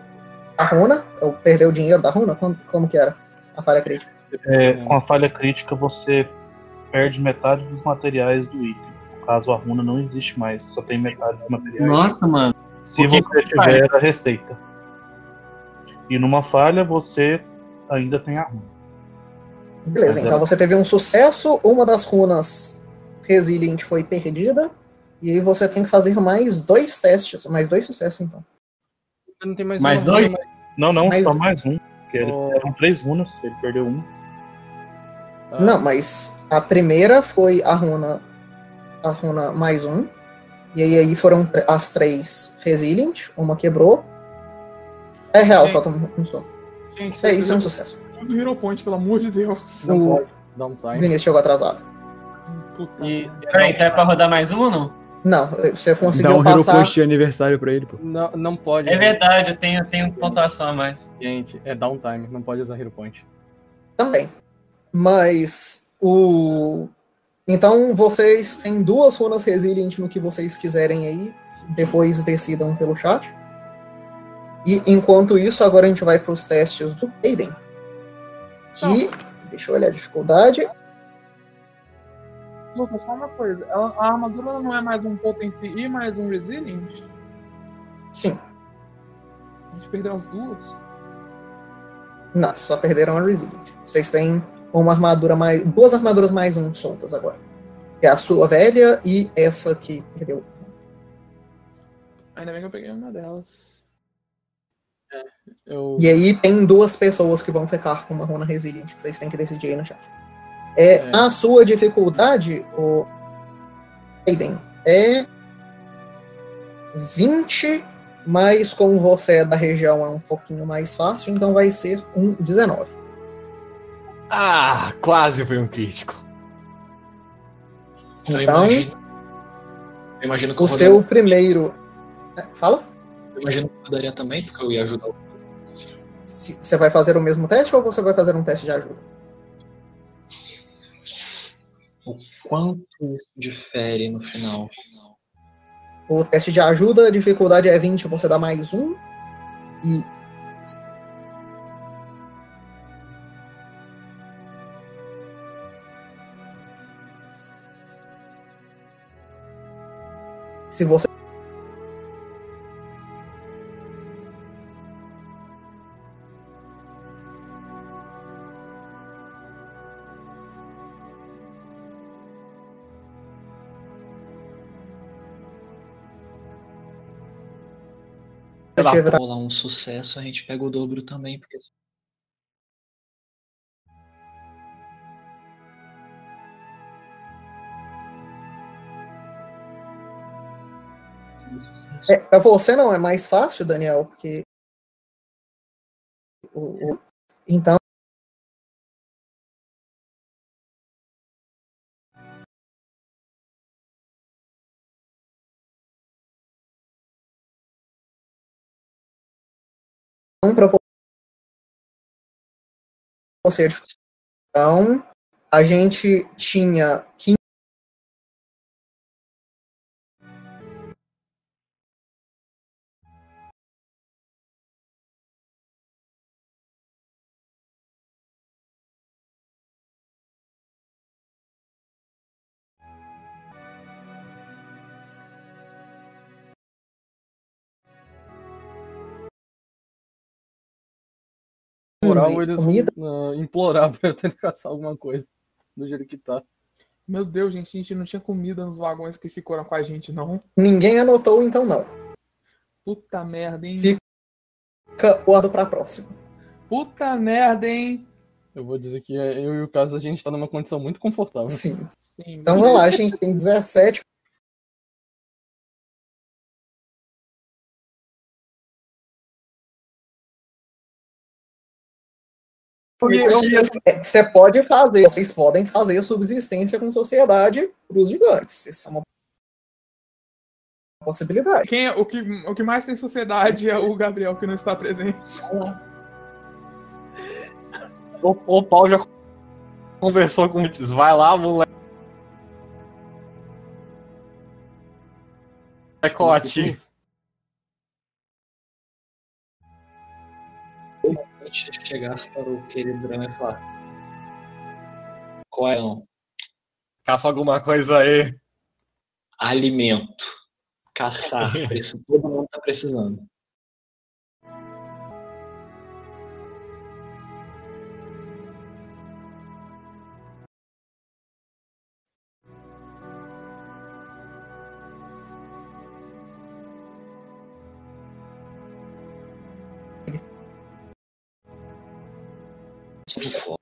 a runa, ou perdeu o dinheiro da runa? Como, como que era? A falha crítica. É, com a falha crítica, você perde metade dos materiais do item. No caso, a runa não existe mais, só tem metade dos materiais. Nossa, mano. Se você tiver a receita. E numa falha, você ainda tem a runa. Beleza, Mas então é- você teve um sucesso, uma das runas Resilient foi perdida, e aí você tem que fazer mais dois testes, mais dois sucessos então. Não tem mais, Mais uma dois? mas- Não, não, Mas- só mais um. Oh. eram três runas, ele perdeu um. ah, Não, mas a primeira foi a runa, a runa mais um, e aí, aí foram as três Resilient, uma quebrou. É real, falta um, um só. Gente, É isso, é um tudo sucesso. do Hero Point, pelo amor de Deus. Não O pode. Downtime. Vinícius chegou atrasado. Puta E então é pra rodar mais um ou não? Não, você Dá conseguiu um Hero passar. Point de aniversário pra ele, pô. não, não pode. É verdade, eu tenho, tenho pontuação a mais. Gente, é downtime, não pode usar Hero Point. Também. Mas o. Então vocês têm duas runas resilient no que vocês quiserem aí. Depois decidam pelo chat. E enquanto isso, agora a gente vai para os testes do Aiden. Que. Deixa eu olhar a dificuldade. Lucas, só uma coisa. Ela- a armadura não é mais um Potency e mais um Resilient? Sim. A gente perdeu as duas? Não, só perderam a resilient. Vocês têm uma armadura mais. duas armaduras mais um soltas agora. É a sua velha e essa que perdeu. Ainda bem que eu peguei uma delas. Eu, E aí tem duas pessoas que vão ficar com uma runa resilient, que vocês têm que decidir aí no chat. É, É. A sua dificuldade, o Aiden, é 20, mas como você é da região é um pouquinho mais fácil, então vai ser um 19. Ah, quase foi um crítico. Eu Então, imagino. Eu imagino que o seu primeiro. É, Fala? eu imagino que eu rodaria também, porque eu ia ajudar o Você vai fazer o mesmo teste ou você vai fazer um teste de ajuda? Quanto isso difere no final. O teste de ajuda, a dificuldade é 20, você dá mais um. E. Se você. Tiver- rolar um sucesso, a gente pega o dobro também, porque É, pra você não é mais fácil, Daniel, porque. o- o- Então. Pra você. Então, a gente tinha 15. Moral, eles comida. uh, implorar pra eu tentar caçar alguma coisa. Do jeito que tá. Meu Deus, gente, a gente não tinha comida nos vagões que ficaram com a gente, não. Ninguém anotou, então não. Puta merda, hein? Fica o ano pra próxima. Puta merda, hein? Eu vou dizer que eu e o Caso a gente tá numa condição muito confortável. Sim. Sim. Então vamos lá, a gente tem 17. É, Você pode fazer, vocês podem fazer subsistência com sociedade pros gigantes. Isso é uma possibilidade. Quem, é- o, que, o que mais tem sociedade é o Gabriel, que não está presente. O, o Paulo já conversou com eles. Vai lá, moleque. Molecote. Chegar para o querido Drama e falar. Qual é? Não? Caça alguma coisa aí. Alimento. Caçar. Isso todo mundo tá precisando.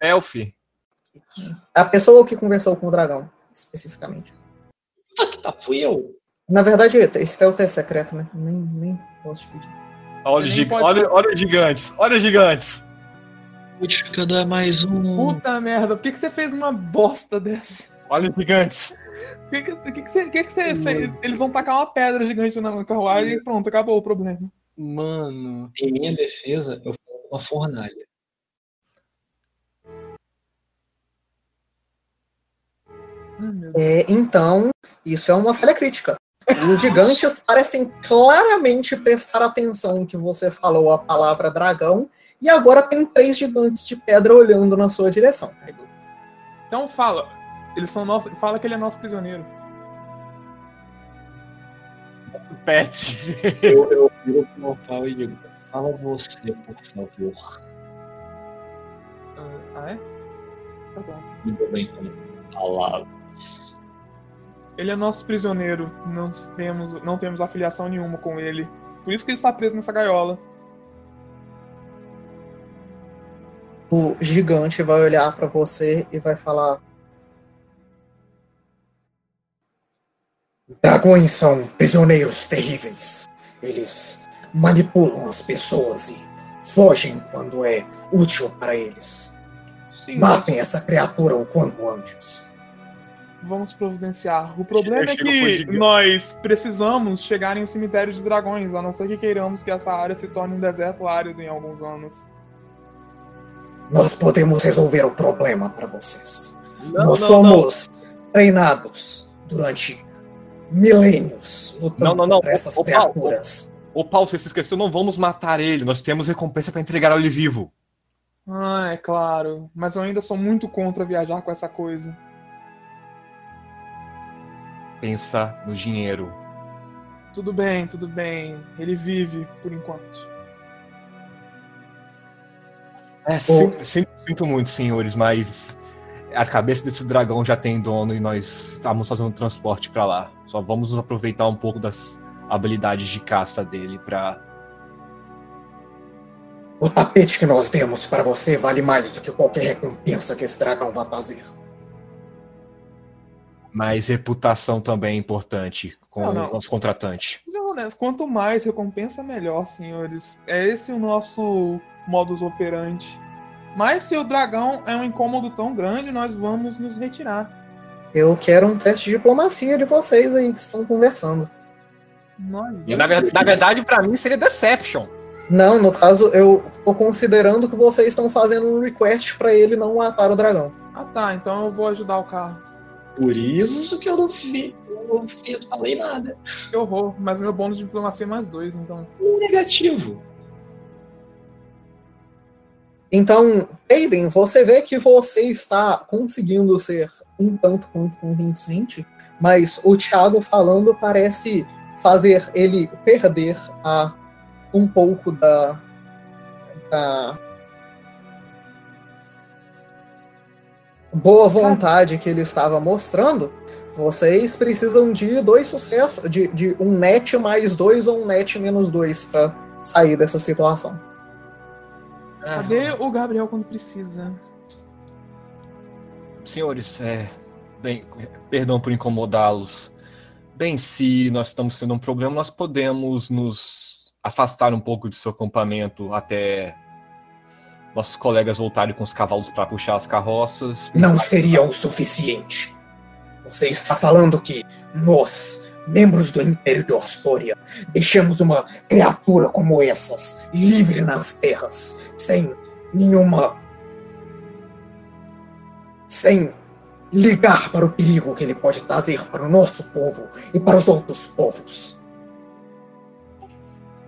Elf. A pessoa que conversou com o dragão, especificamente. Ah, tá, fui eu. Na verdade, esse stealth é secreto, né? Nem, nem posso te pedir. Olha, os nem gig- pode- olha, olha os gigantes. Olha os gigantes. O modificador é mais um. Puta merda, por que, que você fez uma bosta dessa? Olha os gigantes. Por que, que, que, que você, que que você fez? Eles vão tacar uma pedra gigante na carruagem e pronto, acabou o problema. Mano. Em minha defesa, eu fui uma fornalha. É, então, isso é uma falha crítica. Os gigantes parecem claramente prestar atenção em que você falou a palavra dragão, e agora tem três gigantes de pedra olhando na sua direção. Então fala. Eles são nosso, fala que ele é nosso prisioneiro. Pet. Eu, eu viro pro local e digo: Fala você, por favor. Ah, Ah, é? Tá bom. Diga bem com palavras. Ele é nosso prisioneiro. Não temos, não temos afiliação nenhuma com ele. Por isso que ele está preso nessa gaiola. O gigante vai olhar pra você e vai falar: Dragões são prisioneiros terríveis. Eles manipulam as pessoas e fogem quando é útil para eles. Sim, Matem essa criatura o quanto antes. Vamos providenciar. O problema é que nós precisamos chegar em um cemitério de dragões, a não ser que queiramos que essa área se torne um deserto árido em alguns anos. Nós podemos resolver o problema para vocês. Não, Nós não, somos treinados durante milênios lutando Não, não, não. contra essas Paulo, criaturas. Ô, Paulo, você se esqueceu, não vamos matar ele. Nós temos recompensa pra entregar ele vivo. Ah, é claro. Mas eu ainda sou muito contra viajar com essa coisa. Pensa no dinheiro. Tudo bem, tudo bem. Ele vive por enquanto. É, sim- sim- sinto muito, senhores, mas a cabeça desse dragão já tem dono e nós estamos fazendo transporte pra lá. Só vamos aproveitar um pouco das habilidades de caça dele pra. O tapete que nós demos para você vale mais do que qualquer recompensa que esse dragão vai trazer. Mas reputação também é importante com Não, não. o nosso contratante. Quanto mais recompensa, melhor, senhores. É esse o nosso modus operandi. Mas se o dragão é um incômodo tão grande, nós vamos nos retirar. Eu quero um teste de diplomacia de vocês aí que estão conversando. Nós na, ver- na verdade, pra mim seria Deception. Não, no caso, eu tô considerando que vocês estão fazendo um request para ele não matar o dragão. Ah tá, então eu vou ajudar o Carlos. Por isso que eu não vi, eu não vi, não falei nada. Que horror, mas meu bônus de diplomacia é mais dois, então. Negativo. Então, Aiden, você vê que você está conseguindo ser um tanto quanto convincente, mas o Thiago falando parece fazer ele perder a um pouco da, da boa vontade que ele estava mostrando, vocês precisam de dois sucessos, de, de um net mais dois ou um net menos dois para sair dessa situação. Cadê o Gabriel quando precisa? Senhores, é, bem, perdão por incomodá-los. Bem, se nós estamos tendo um problema, nós podemos nos afastar um pouco de seu acampamento até nossos colegas voltarem com os cavalos para puxar as carroças. Não seria o suficiente. Você está falando que nós, membros do Império de Ostória, deixamos uma criatura como essas livre nas terras, sem nenhuma. sem ligar para o perigo que ele pode trazer para o nosso povo e para os outros povos.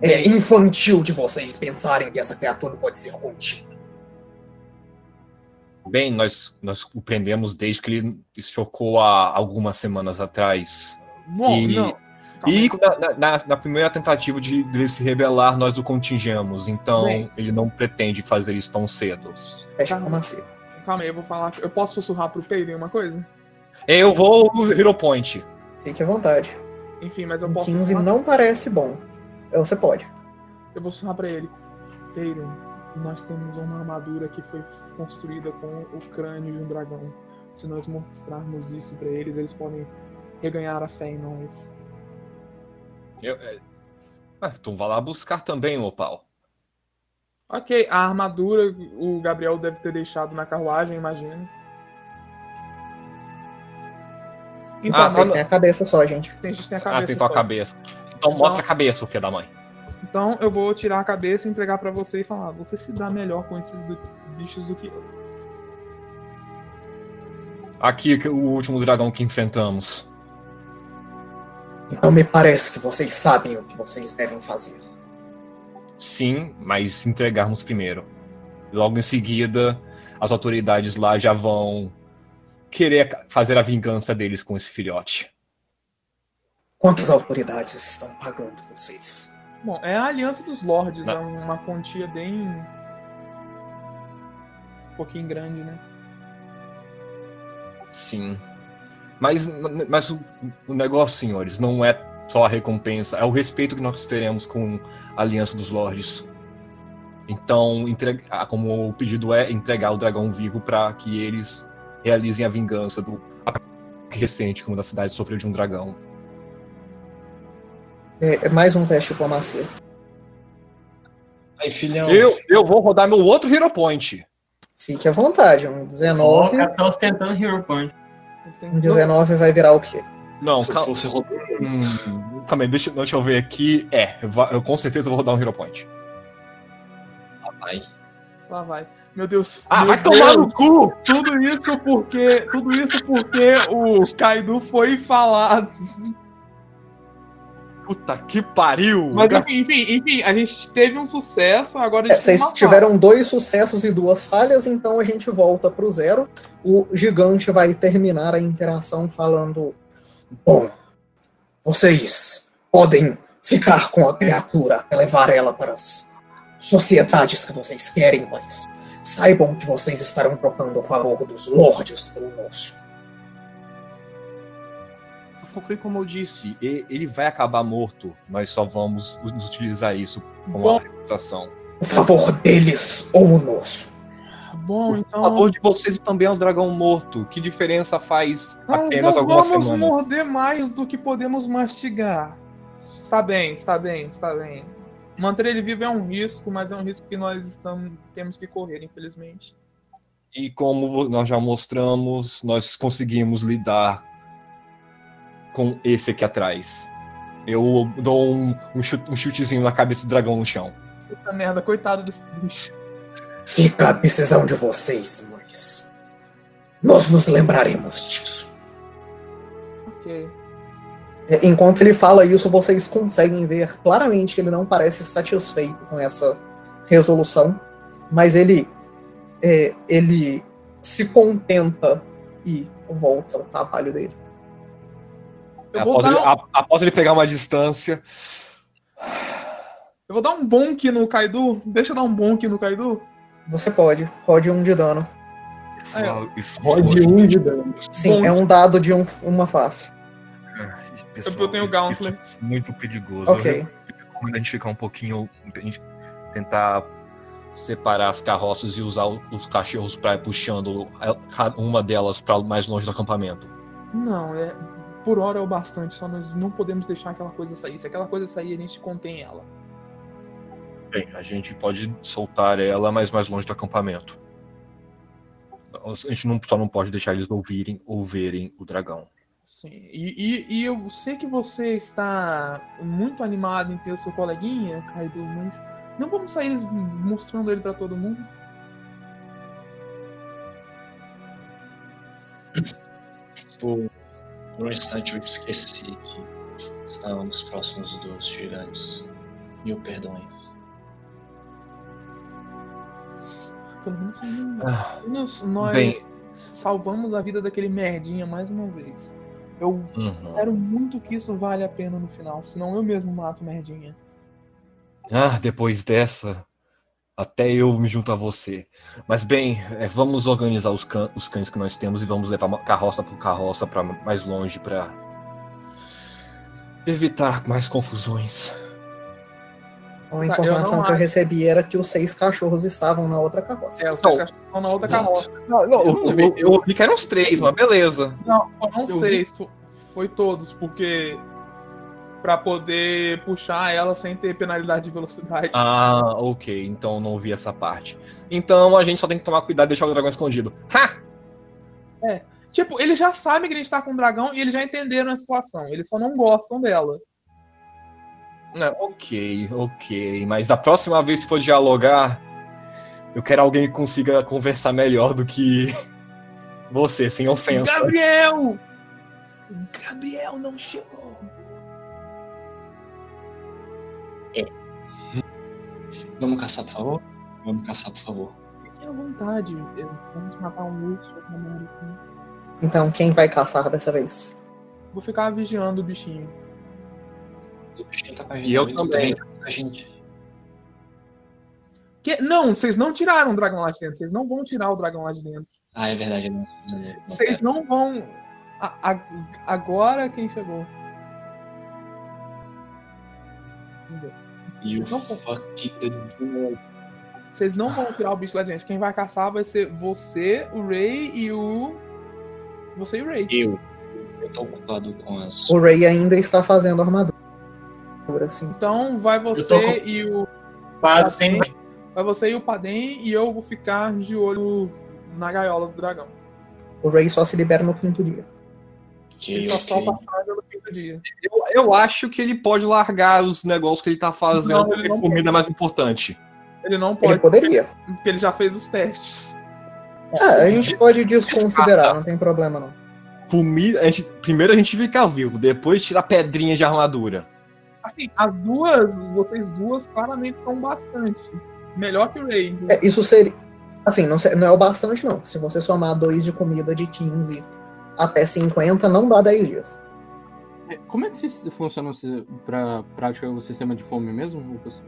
É infantil de vocês pensarem que essa criatura pode ser contida. Bem, nós, nós o prendemos desde que ele chocou há algumas semanas atrás. Bom, E- não. E na, na- na primeira tentativa de dele se rebelar, nós o contingemos. Então, Bem. ele não pretende fazer isso tão cedo. Tá. diplomacia. Calma aí, eu vou falar. Eu posso sussurrar pro Peyton uma coisa? Eu vou no Hero Point. Fique à vontade. Enfim, mas eu posso. 15 sussurrar- não parece bom. É, Você pode. Eu vou sussurrar pra ele. Peyton, nós temos uma armadura que foi construída com o crânio de um dragão. Se nós mostrarmos isso pra eles, eles podem reganhar a fé em nós. Eu, é... ah, então vá lá buscar também, Opal. Ok, a armadura o Gabriel deve ter deixado na carruagem, imagino. Então, Ah, nós- Vocês têm a cabeça só, gente. Sim, a gente tem a Ah, cabeça. tem só a cabeça. Então mostra a cabeça, filho da mãe. Então eu vou tirar a cabeça, entregar pra você e falar: você se dá melhor com esses do- bichos do que eu. Aqui o último dragão que enfrentamos. Então me parece que vocês sabem o que vocês devem fazer. Sim, mas entregarmos primeiro. Logo em seguida, as autoridades lá já vão querer fazer a vingança deles com esse filhote. Quantas autoridades estão pagando vocês? Bom, é a Aliança dos Lordes, Não. é uma quantia bem. um pouquinho grande, né? Sim. Mas, mas o, o negócio, senhores, não é só a recompensa, é o respeito que nós teremos com a Aliança dos Lordes. Então, como o pedido é entregar o dragão vivo para que eles realizem a vingança do ataque recente que uma das cidades sofreu de um dragão. É, é mais um teste de diplomacia. Aí, filhão. Eu, eu vou rodar meu outro Hero Point. Fique à vontade. Um Ó, o 19. cara tá ostentando Hero Point. Um 19 vai virar o quê? Não, calma. Você rodou. Hum, calma aí, deixa, deixa eu ver aqui. É, eu com certeza vou rodar um Hero Point. Vai. Lá vai. Meu Deus. Ah, meu vai tomar Deus, no cu! Tudo isso porque. Tudo isso porque o Kaido foi falar. Puta que pariu! Mas enfim, enfim, enfim, a gente teve um sucesso, agora a É, gente tem vocês uma tiveram dois sucessos e duas falhas, então a gente volta pro zero. O gigante vai terminar a interação falando: Bom, vocês podem ficar com a criatura até levar ela para as sociedades que vocês querem, mas saibam que vocês estarão trocando a favor dos lordes pelo nosso. Foi como eu disse, e- ele vai acabar morto. Nós só vamos utilizar isso como Bom. uma reputação. O favor deles ou o nosso. Bom, A então. favor de vocês também é um dragão morto. Que diferença faz apenas não algumas vamos semanas? morder mais do que podemos mastigar. Está bem, está bem, está bem. Manter ele vivo é um risco, mas é um risco que nós estamos, temos que correr, infelizmente. E como nós já mostramos, nós conseguimos lidar com esse aqui atrás. Eu dou um, um chute- um chutezinho na cabeça do dragão no chão. Puta merda, coitado desse bicho. Fica a decisão de vocês, mas nós nos lembraremos disso. Ok. É, Enquanto ele fala isso, vocês conseguem ver claramente que ele não parece satisfeito com essa resolução, mas ele é, ele se contenta e volta ao trabalho dele. Eu vou, Após dar, ele, a- após ele pegar uma distância, eu vou dar um bonk no Kaido. Deixa eu dar um bonk no Kaido. Você pode, rode um de dano. Isso, ó. isso Rode foi- um de dano. Sim, Bom. é um dado de um- uma face. pessoal, Eu tenho isso- Gauntlet. isso é muito perigoso. Ok. Eu recomendo a gente ficar um pouquinho. a gente tentar separar as carroças e usar o- os cachorros para ir puxando uma delas para mais longe do acampamento. Não, é. Por hora é o bastante, só nós não podemos deixar aquela coisa sair. Se aquela coisa sair, a gente contém ela. Bem, a gente pode soltar ela, mas mais longe do acampamento. A gente não, só não pode deixar eles ouvirem ou verem o dragão. Sim. E, e, e eu sei que você está muito animado em ter o seu coleguinha, Kaido, mas não vamos sair mostrando ele pra todo mundo? Por, por um instante eu esqueci que estávamos próximos dos gigantes. Mil perdões. Pelo menos nós, Ah, nós- nós bem. salvamos a vida daquele merdinha mais uma vez. Eu Uhum. espero muito que isso vale a pena no final, senão eu mesmo mato merdinha. Ah, depois dessa, até eu me junto a você. Mas bem, é, vamos organizar os, cã- os cães que nós temos e vamos levar uma carroça por carroça para mais longe para evitar mais confusões. A Tá, informação eu que eu recebi era que os seis cachorros estavam na outra carroça. É, os Não. seis cachorros estão na outra carroça. Não, não, Eu eu, vi. eu, eu ouvi que eram os três, mas beleza. Não, foram Eu seis, fo- foi todos, porque pra poder puxar ela sem ter penalidade de velocidade. Ah, ok, então não ouvi essa parte. Então a gente só tem que tomar cuidado e deixar o dragão escondido. Ha! Tipo, eles já sabem que a gente tá com um dragão e eles já entenderam a situação. Eles só não gostam dela. Ah, ok, ok. Mas a próxima vez que for dialogar, eu quero alguém que consiga conversar melhor do que você, sem ofensa. Gabriel! Gabriel não chegou. Vamos caçar, por favor? Vamos caçar, por favor. Fiquem à vontade. Vamos matar um urso, alguma merda assim. Então, quem vai caçar dessa vez? Vou ficar vigiando o bichinho. O bichinho tá com a gente. E eu também. tá com a gente. Que... Não, vocês não tiraram o dragão lá de dentro. Vocês não vão tirar o dragão lá de dentro. Ah, é verdade. Não, não, não Vocês vão. A- a- Agora quem chegou? You Não, fucking Vocês não vão tirar o bicho lá de dentro. Quem vai caçar vai ser você, o Ray e o. Você e o Ray. Eu. Eu tô ocupado com as. O Ray ainda está fazendo armadura, assim. Então vai você com- e o. Sem. Vai você e o Padem e eu vou ficar de olho na gaiola do dragão. O Ray só se libera no quinto dia. Ele Ok, só ok. solta a no dia. Eu, eu acho que ele pode largar os negócios que ele tá fazendo, Não, ele não comida mais importante. Ele não Ele pode, poderia. porque ele já fez os testes. Ah, a gente pode desconsiderar, não tem problema não. Comida. A gente, primeiro a gente fica vivo, depois tirar pedrinha de armadura. Assim, as duas, vocês duas claramente são bastante. Melhor que o inclusive. É, isso seria. Assim, não, não é o bastante, não. Se você somar dois de comida de 15 até 50, não dá 10 dias. É, Como é que se- funciona pra prática o sistema de fome mesmo, Lucas?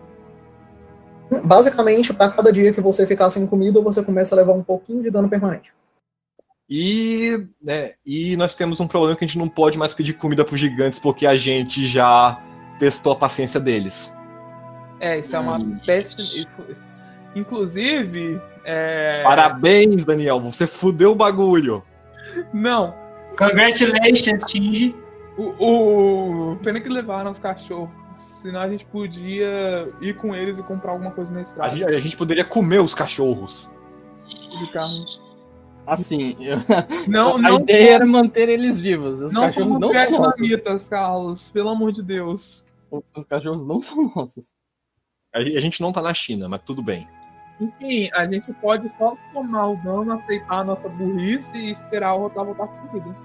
Basicamente, para cada dia que você ficar sem comida, você começa a levar um pouquinho de dano permanente. E, né, e nós temos um problema que a gente não pode mais pedir comida pros gigantes porque a gente já testou a paciência deles. É, isso é uma Hum. péssima. Inclusive, é... Parabéns, Daniel, você fudeu o bagulho. Não, Congratulations, Tinge. O, o... Pena que levaram os cachorros. Senão a gente podia ir com eles e comprar alguma coisa na A estrada. gente, a gente poderia comer os cachorros. de carros. Assim, eu- Não, a não ideia era manter eles vivos. Os Não cachorros não são nossos. Carlos. Pelo amor de Deus. Os cachorros não são nossos. A a gente não tá na China, mas tudo bem. Enfim, a gente pode só tomar o dano, aceitar a nossa burrice e esperar o Rotar voltar com comida.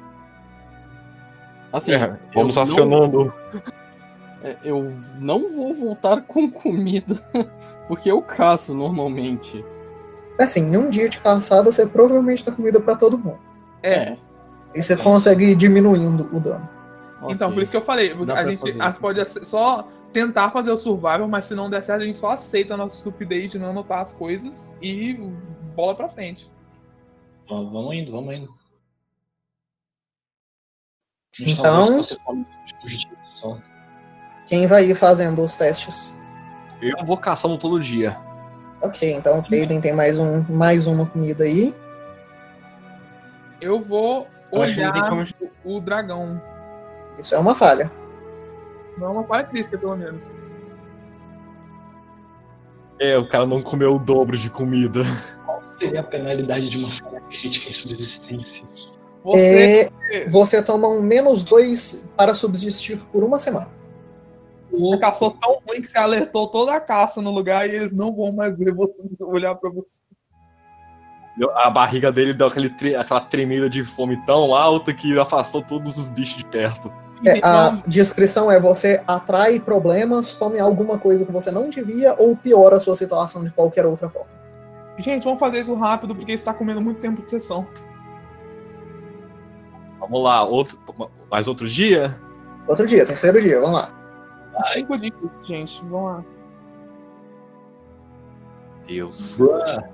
Assim, É, vamos eu não- acionando. É, Eu não vou voltar com comida, porque eu caço normalmente. Assim, em um dia de caçada, você provavelmente dá comida para todo mundo. É. E você Ok. consegue ir diminuindo o dano. Então, ok. por isso que eu falei, Dá a gente fazer pode só tentar fazer o survival, mas se não der certo, a gente só aceita a nossa estupidez de não anotar as coisas e bola pra frente. Vamos indo, vamos indo. Então- só. Quem vai ir fazendo os testes? Eu vou caçando todo dia. Ok, então o Peyton tem mais, um, mais uma comida aí. Eu vou Eu acho que não tem olhar como- o, o dragão. Isso é uma falha. Não é uma falha crítica, pelo menos. É, o cara não comeu o dobro de comida. Qual seria a penalidade de uma falha crítica em subsistência? Você. É, você toma um menos dois para subsistir por uma semana. Você caçou tão ruim que você alertou toda a caça no lugar e eles não vão mais ver você olhar pra você. A barriga dele deu aquele aquela tremida de fome tão alta que afastou todos os bichos de perto. É, a descrição é você atrai problemas, come alguma coisa que você não devia ou piora a sua situação de qualquer outra forma. gente, vamos fazer isso rápido porque está comendo muito tempo de sessão. Vamos lá, outro, mais outro dia? Outro dia, terceiro dia, vamos lá. Cinco dicas, gente. Vamos lá. Deus. Bruh.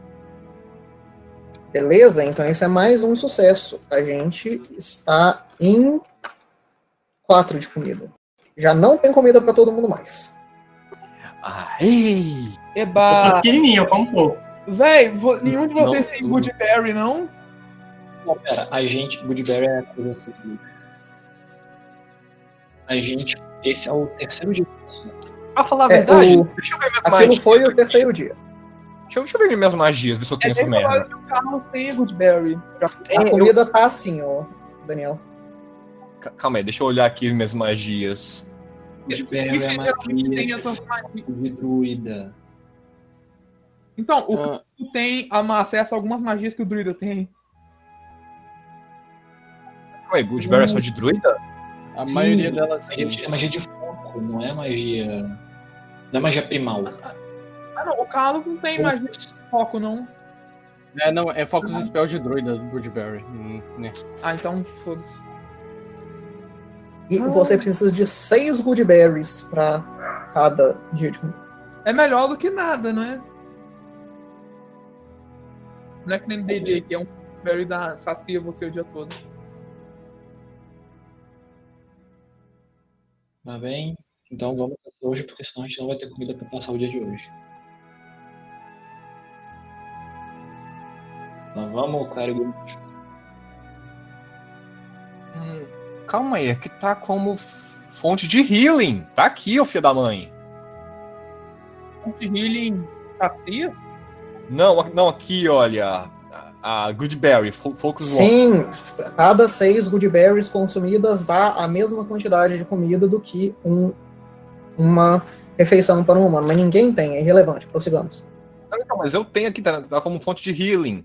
Beleza? Então esse é mais um sucesso. A gente está em quatro de comida. Já não tem comida para todo mundo mais. Ai! Eu sou Eba! pequenininho, eu como pouco. Véi, nenhum de vocês Não. tem Goodberry, não? Não, pera, a gente, Goodberry é a coisa assim. A gente, esse é o terceiro dia. Pra falar a É, verdade, o- deixa eu ver minhas Aquilo magias. foi o terceiro dia. Deixa eu, deixa eu ver minhas magias, ver se eu É tenho essa bem provável merda. o Carlos tenha Goodberry. Já- A comida tá assim, ó, Daniel. Ca- Calma aí, deixa eu olhar aqui minhas magias. Goodberry é a geralmente tem magia essas magias. de druida. Então, o Ah, tem acesso a algumas magias que o druida tem. Ué, Goodberry é só de druida? a Sim, maioria delas É magia de foco, não é magia. Não é magia primal. Ah, não, o Carlos não tem magia de foco, não. É, não, é Focus Spell de druida, Goodberry. Hum, né. Ah, então, foda-se. E você precisa de seis good berries para cada dia de comida. É melhor do que nada, não é? Não é que nem D&D, que é um berry da sacia você o dia todo. Mas bem, então vamos hoje, porque senão a gente não vai ter comida pra passar o dia de hoje. Então vamos, clérigo. Hum, calma aí, aqui tá como fonte de healing. Tá aqui, ô filho da mãe. Ponte healing sacia? Não, não, aqui, olha. A, Goodberry, Fo- Focus. Sim, cada seis good berries consumidas dá a mesma quantidade de comida do que um, uma refeição para um humano. Mas ninguém tem, é irrelevante. Prossigamos. Não, não, mas eu tenho aqui, tá, tá como fonte de healing.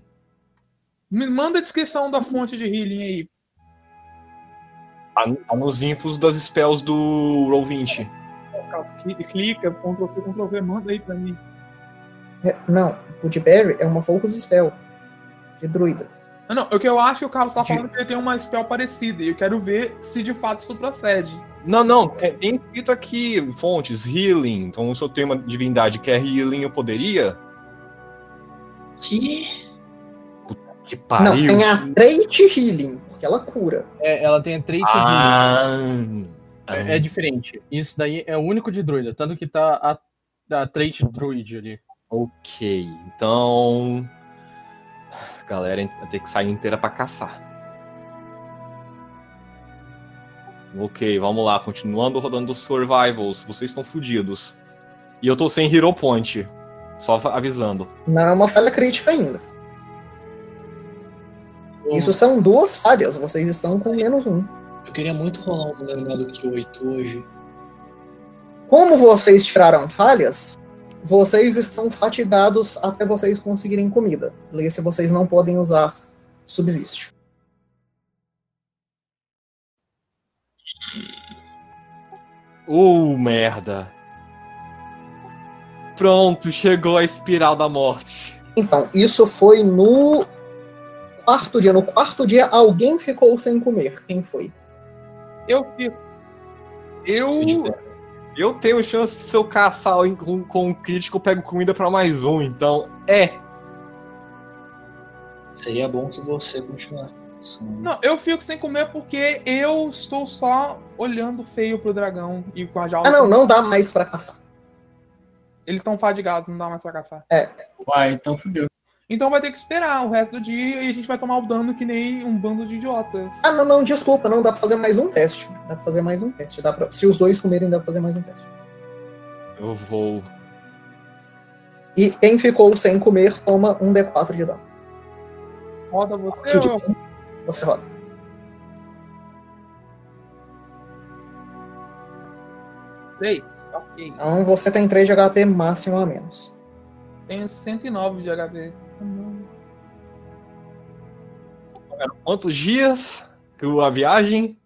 Me manda a descrição da fonte de healing aí. Tá, tá nos infos das spells do Roll20. Carlos. Cli- Clica, Ctrl C, Ctrl V, manda aí pra mim. É, Não, good berry é uma focus spell de druida. Ah, não, o que eu acho que o Carlos tá De- falando é que ele tem uma spell parecida, e eu quero ver se de fato isso procede. Não, não, tem, tem escrito aqui fontes, healing. Então, se eu tenho uma divindade que é healing, eu poderia? Que? Que Não, pariu. tem a trait healing, porque ela cura. É, ela tem a trait de Ah, tá É, é diferente. Isso daí é o único de druida, tanto que tá a, a trait druid ali. Ok, então. Galera vai ter que sair inteira pra caçar. Ok, vamos lá, continuando rodando os survivals. Vocês estão fudidos. E eu tô sem Hero Point. Só avisando. Não é uma falha crítica ainda. Isso são duas falhas, vocês estão com menos um. Eu queria muito rolar um número maior do que 8 hoje. Como vocês tiraram falhas, vocês estão fatigados até vocês conseguirem comida. Lê se vocês não podem usar subsiste. Uh, merda. Pronto, chegou a espiral da morte. Então, isso foi no quarto dia. No quarto dia, alguém ficou sem comer. Quem foi? Eu fico. Eu. Eu tenho chance de se eu caçar com, com um crítico, eu pego comida pra mais um, então. É. Seria bom que você continuasse. Não, eu fico sem comer porque eu estou só olhando feio pro dragão e com a jaula. Ah, não, não dá mais pra caçar. Eles estão fadigados, não dá mais pra caçar. Uai, então fudeu. Então vai ter que esperar o resto do dia e a gente vai tomar o dano que nem um bando de idiotas. Ah, não, não, desculpa, não dá pra fazer mais um teste. Dá pra fazer mais um teste. Dá pra... Se os dois comerem, dá pra fazer mais um teste. Eu vou. E quem ficou sem comer, toma um D4 de dano. Roda você ou eu? Você roda. Três. Ok. Então você tem 3 de HP máximo a menos. Tenho 109 de HP. Quantos dias? que A viagem?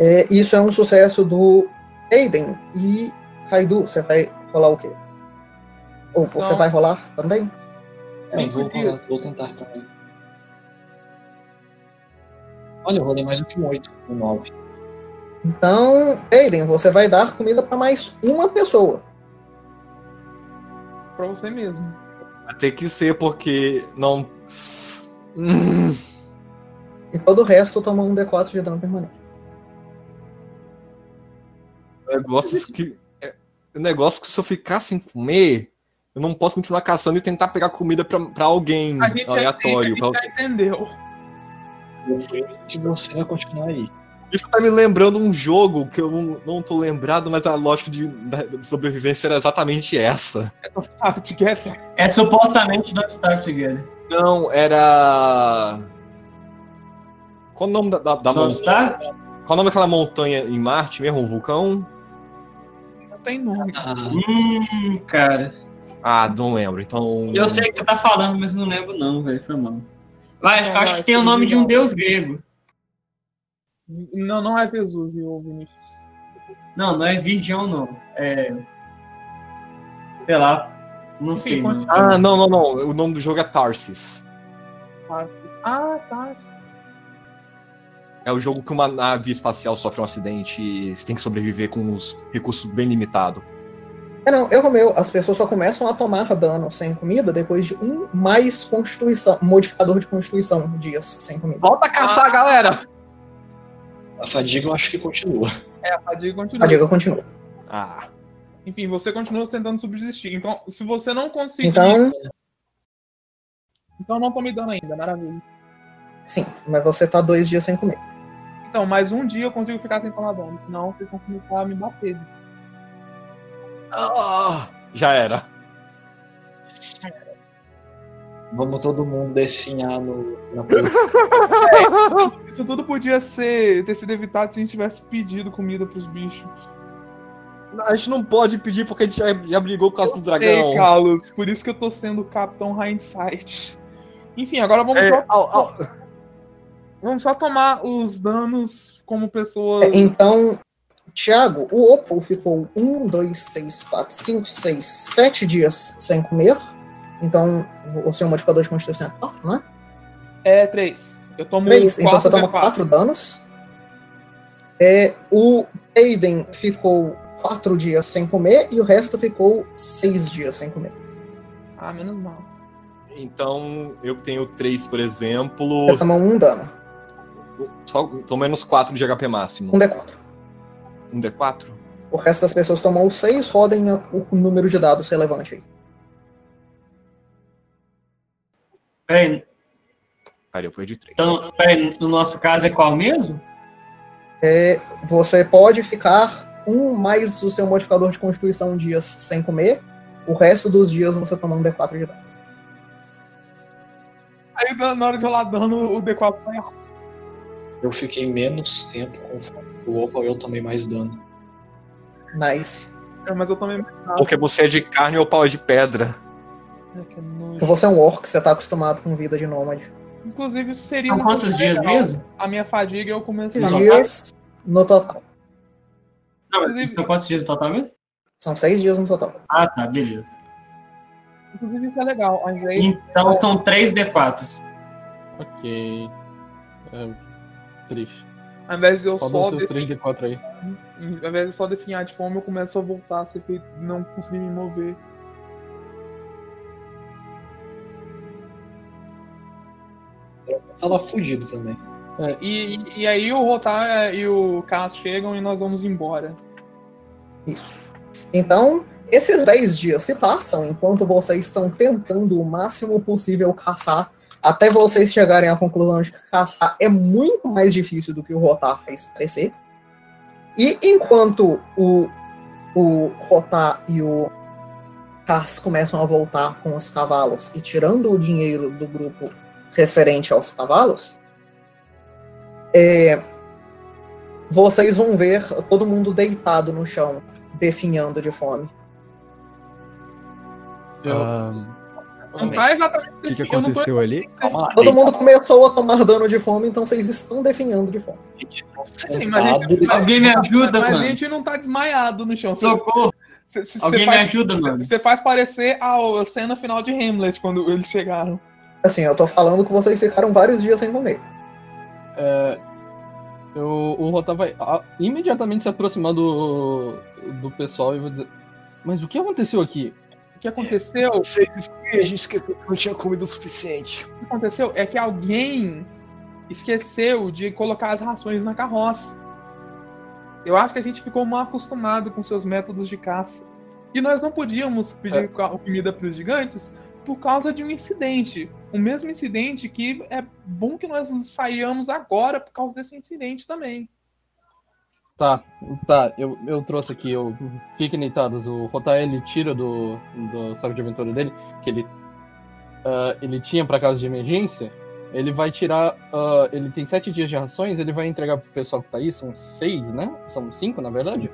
É, isso é um sucesso do Aiden. E Raidu, você vai rolar o quê? Ou você São- vai rolar também? Sim, vou, vou tentar também. Olha, eu rolei mais do que um 8, um 9. Então, Aiden, você vai dar comida para mais uma pessoa. Pra você mesmo. Vai ter que ser porque não. Hum, E todo o resto toma um D4 de dano permanente. negócios que. é, Negócio que se eu ficar sem comer, eu não posso continuar caçando e tentar pegar comida pra, pra alguém A gente, aleatório. já, a pra- gente já entendeu. Eu que você vai continuar aí. Isso tá me lembrando um jogo que eu não, não tô lembrado, mas a lógica de, de sobrevivência era exatamente essa. É do Start Together. É supostamente Don't Starve Together. Não, era. Qual o nome da, da, da Don't montanha? Qual o nome daquela montanha em Marte mesmo? Um vulcão? Não tem nome. Ah, Hum, cara. Ah, não lembro. Então. Eu sei que você tá falando, mas não lembro não, velho. Foi mal. Vai, acho, Não, acho vai, que tem o nome de um legal. deus grego. Não, não é Vesúvio, Vinícius. Não, não é Virgão, não. É. Sei lá. Não Enfim, sei. continua. Ah, não, não, não. O nome do jogo é Tarsis. Ah, tá. É o jogo que uma nave espacial sofre um acidente e você tem que sobreviver com os recursos bem limitados. É, não, eu comeu. As pessoas só começam a tomar dano sem comida depois de um mais constituição, modificador de constituição dias sem comida. Volta a caçar, galera! A fadiga eu acho que continua. É, a fadiga continua. A dica continua. Ah, Enfim, você continua tentando subsistir. Então, se você não conseguir. Então, Então não tô me dando ainda, maravilha. sim, mas você tá dois dias sem comer. Então, mais um dia eu consigo ficar sem tomar dano. Senão vocês vão começar a me bater. Ah, já era. Vamos todo mundo definhar no, na Isso tudo podia ser ter sido evitado se a gente tivesse pedido comida pros bichos. A gente não pode pedir porque a gente já, já brigou por causa do dragão. Ei, Carlos, por isso que eu tô sendo o Capitão Hindsight. Enfim, agora vamos, É, só, au, au. vamos só tomar os danos como pessoas. Então, Thiago, o Opal ficou um, dois, três, quatro, cinco, seis, sete dias sem comer. Então, o seu modificador de constituição é 4, né? É, três. Eu tomo Três, então você toma D4. 4 danos. É, o Aiden ficou 4 dias sem comer e o resto ficou 6 dias sem comer. Ah, menos mal. Então, eu tenho três, por exemplo. Você toma um dano. Só tô menos 4 de HP máximo. Um D4. Um D4? O resto das pessoas tomou 6, rodem o número de dados relevante aí. Peraí, Peraí, eu perdi 3. então, peraí, no nosso caso é qual mesmo? É, você pode ficar um mais o seu modificador de constituição dias sem comer. O resto dos dias você toma um D4 de dano. Aí na hora de rolar dano, o D4 sai alto. Eu fiquei menos tempo com. O Opal eu tomei mais dano. Nice. É, mas eu também. Porque você é de carne ou pau é de pedra. É, que nojo. Porque você é um orc, você tá acostumado com vida de nômade. Inclusive, isso seria São uma quantos dias legal. mesmo? A minha fadiga eu começar. Esses dias no total. Não, mas são quantos dias no total mesmo? São 6 dias no total. Ah, tá, beleza. Inclusive, isso é legal. Então são 3 D4s. Ok. É, triste. ao invés de eu dos só. seus definir- 3D4 aí? Ao invés de só definhar de fome, eu começo a voltar a ser feito, não conseguir me mover. Tá lá fugido também. E, e aí o Rotar e o Cass chegam e nós vamos embora. Isso. Então, esses 10 dias se passam enquanto vocês estão tentando o máximo possível caçar, até vocês chegarem à conclusão de que caçar é muito mais difícil do que o Rotar fez parecer. E enquanto o, o Rotar e o Cass começam a voltar com os cavalos e tirando o dinheiro do grupo referente aos cavalos, é, vocês vão ver todo mundo deitado no chão, definhando de fome. Eu- Ah, Não tá exatamente O que, que tô- aconteceu ali? Lá. Todo mundo começou a tomar dano de fome, então vocês estão definhando de fome. Sim, mas a gente, Alguém me ajuda, mas mano. a gente não tá desmaiado no chão. Socorro! Cê- cê- cê Alguém me faz- ajuda, cê- mano. Você faz parecer a, a cena final de Hamlet quando eles chegaram. Assim, eu tô falando que vocês ficaram vários dias sem comer. É, eu, o Rotar vai ah, imediatamente se aproximar do, do pessoal e vai dizer: Mas o que aconteceu aqui? O que aconteceu? Vocês a gente esqueceu que não tinha comida o suficiente. O que aconteceu é que alguém esqueceu de colocar as rações na carroça. Eu acho que a gente ficou mal acostumado com seus métodos de caça. E nós não podíamos pedir ca- comida para os gigantes por causa de um incidente. O mesmo incidente que é bom que nós saiamos agora por causa desse incidente também. Tá, tá, eu, eu trouxe aqui, eu, fiquem deitados. O Rotar ele tira do, do saco de aventura dele, que ele, ah, ele tinha pra caso de emergência. Ele vai tirar. ah, ele tem sete dias de rações, ele vai entregar pro pessoal que tá aí, são seis, né? São cinco, na verdade.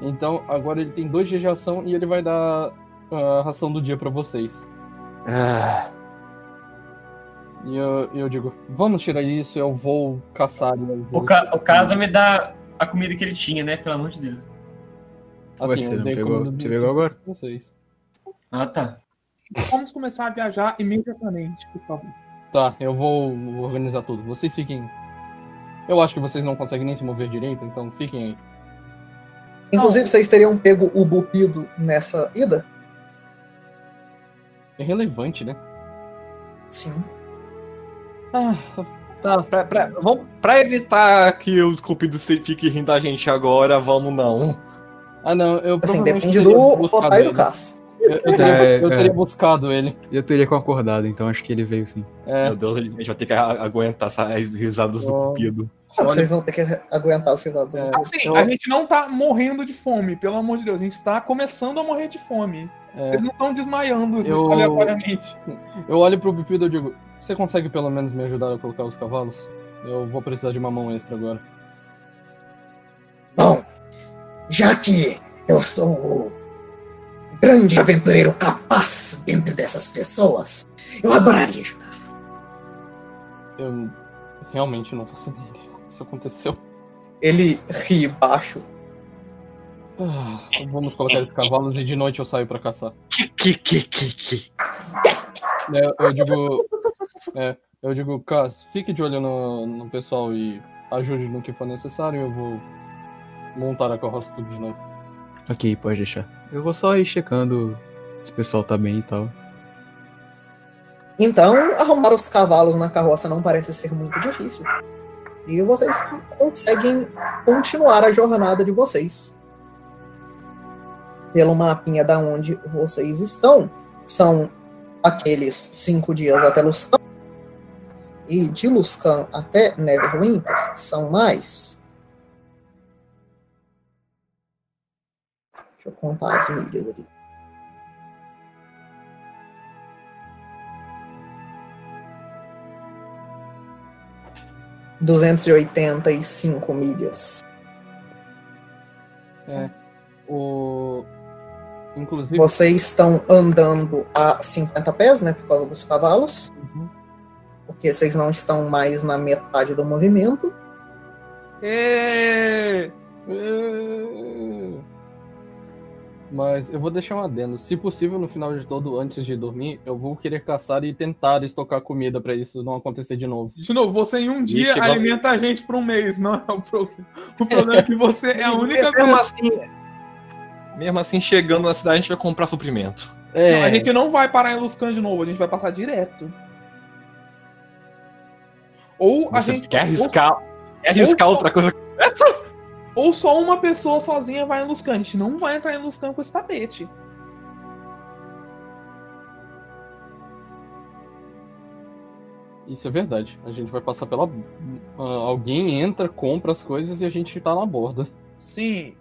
Então agora ele tem dois dias de ração e ele vai dar a ração do dia pra vocês. Ah, E eu, eu digo, vamos tirar isso, eu vou caçar. e eu vou- O, ca o Casa me dá a comida que ele tinha, né? Pelo amor de Deus. Ué, Assim, você eu não dei pegou- comida você do- pegou agora? Vocês. Ah, tá. Vamos começar a viajar imediatamente, por favor. Tá, eu vou organizar tudo. Vocês fiquem. Eu acho que vocês não conseguem nem se mover direito, então fiquem aí. Inclusive, vocês teriam pego o Bupido nessa ida? É relevante, né? Sim. Ah, tá. pra, pra, vamos, pra evitar que os cupidos se- fiquem rindo da gente agora, vamos não. Ah, não, eu Assim, provavelmente depende teria do e do. Cass. Eu, eu teria, É, eu teria é. buscado ele. Eu teria concordado, então acho que ele veio sim. É, Meu Deus, a gente vai ter que aguentar essas risadas do Oh. cupido. Ah, Olha- Vocês vão ter que aguentar as risadas. É. Assim, Eu- a gente não tá morrendo de fome, pelo amor de Deus. A gente tá começando a morrer de fome. É. Eles não estão desmaiando assim, Eu- aleatoriamente. Eu olho pro Pipido e eu digo: Você consegue pelo menos me ajudar a colocar os cavalos? Eu vou precisar de uma mão extra agora. Bom, já que eu sou o grande aventureiro capaz dentro dessas pessoas, eu adoraria ajudar. Eu realmente não faço nem ideia como isso aconteceu. Ele ri baixo. Ah, vamos colocar os cavalos e de noite eu saio pra caçar. Que, que, que, que, que. É, eu digo. É, eu digo, Cas, fique de olho no, no pessoal e ajude no que for necessário. Eu vou montar a carroça tudo de novo. Ok, pode deixar. Eu vou só ir checando se o pessoal tá bem e tal. Então, arrumar os cavalos na carroça não parece ser muito difícil. E vocês conseguem continuar a jornada de vocês. Pelo mapinha da onde vocês estão, são aqueles cinco dias até Luscan. E de Luscan até Neverwinter são mais. Deixa eu contar as milhas aqui. Duzentos e oitenta e cinco milhas. É. O. Inclusive. Vocês estão andando a 50 pés, né? Por causa dos cavalos. Uhum. Porque vocês não estão mais na metade do movimento. Ê! É. Mas eu vou deixar um adendo. Se possível, no final de todo, antes de dormir, eu vou querer caçar e tentar estocar comida pra isso não acontecer de novo. De novo, você em um dia chegou- alimenta a gente por um mês, não é o problema. O problema é que você é a única pessoa. assim, mesmo assim, chegando na cidade, a gente vai comprar suprimento. É, Não, a gente não vai parar em Luscan de novo, a gente vai passar direto. Ou a Você gente. quer arriscar, quer arriscar ou- outra coisa que essa? Ou, só uma pessoa sozinha vai em Luscan. A gente não vai entrar em Luscan com esse tapete. Isso é verdade. A gente vai passar pela. ah, alguém entra, compra as coisas e a gente tá na borda. Sim.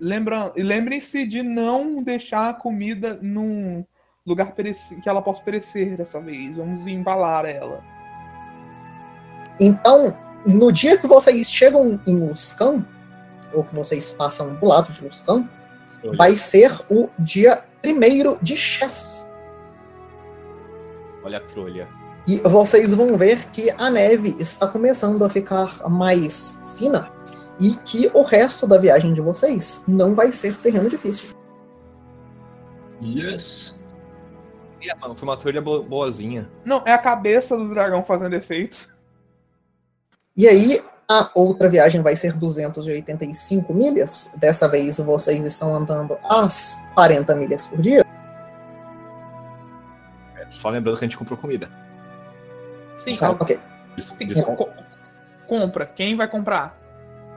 Lembra... e Lembrem-se de não deixar a comida num lugar que ela possa perecer dessa vez. Vamos embalar ela. Então, no dia que vocês chegam em Luscan, ou que vocês passam do lado de Luscan, vai ser o dia primeiro de Chess. Olha a trolha. E vocês vão ver que a neve está começando a ficar mais fina e que o resto da viagem de vocês não vai ser terreno difícil. Yes. Ih, mano, foi uma trolha bo- boazinha. Não, é a cabeça do dragão fazendo efeito. E aí, a outra viagem vai ser 285 milhas. Dessa vez vocês estão andando às 40 milhas por dia. É, Só lembrando que a gente comprou comida. Sim, Tá? Ok. Sim, compra. Quem vai comprar?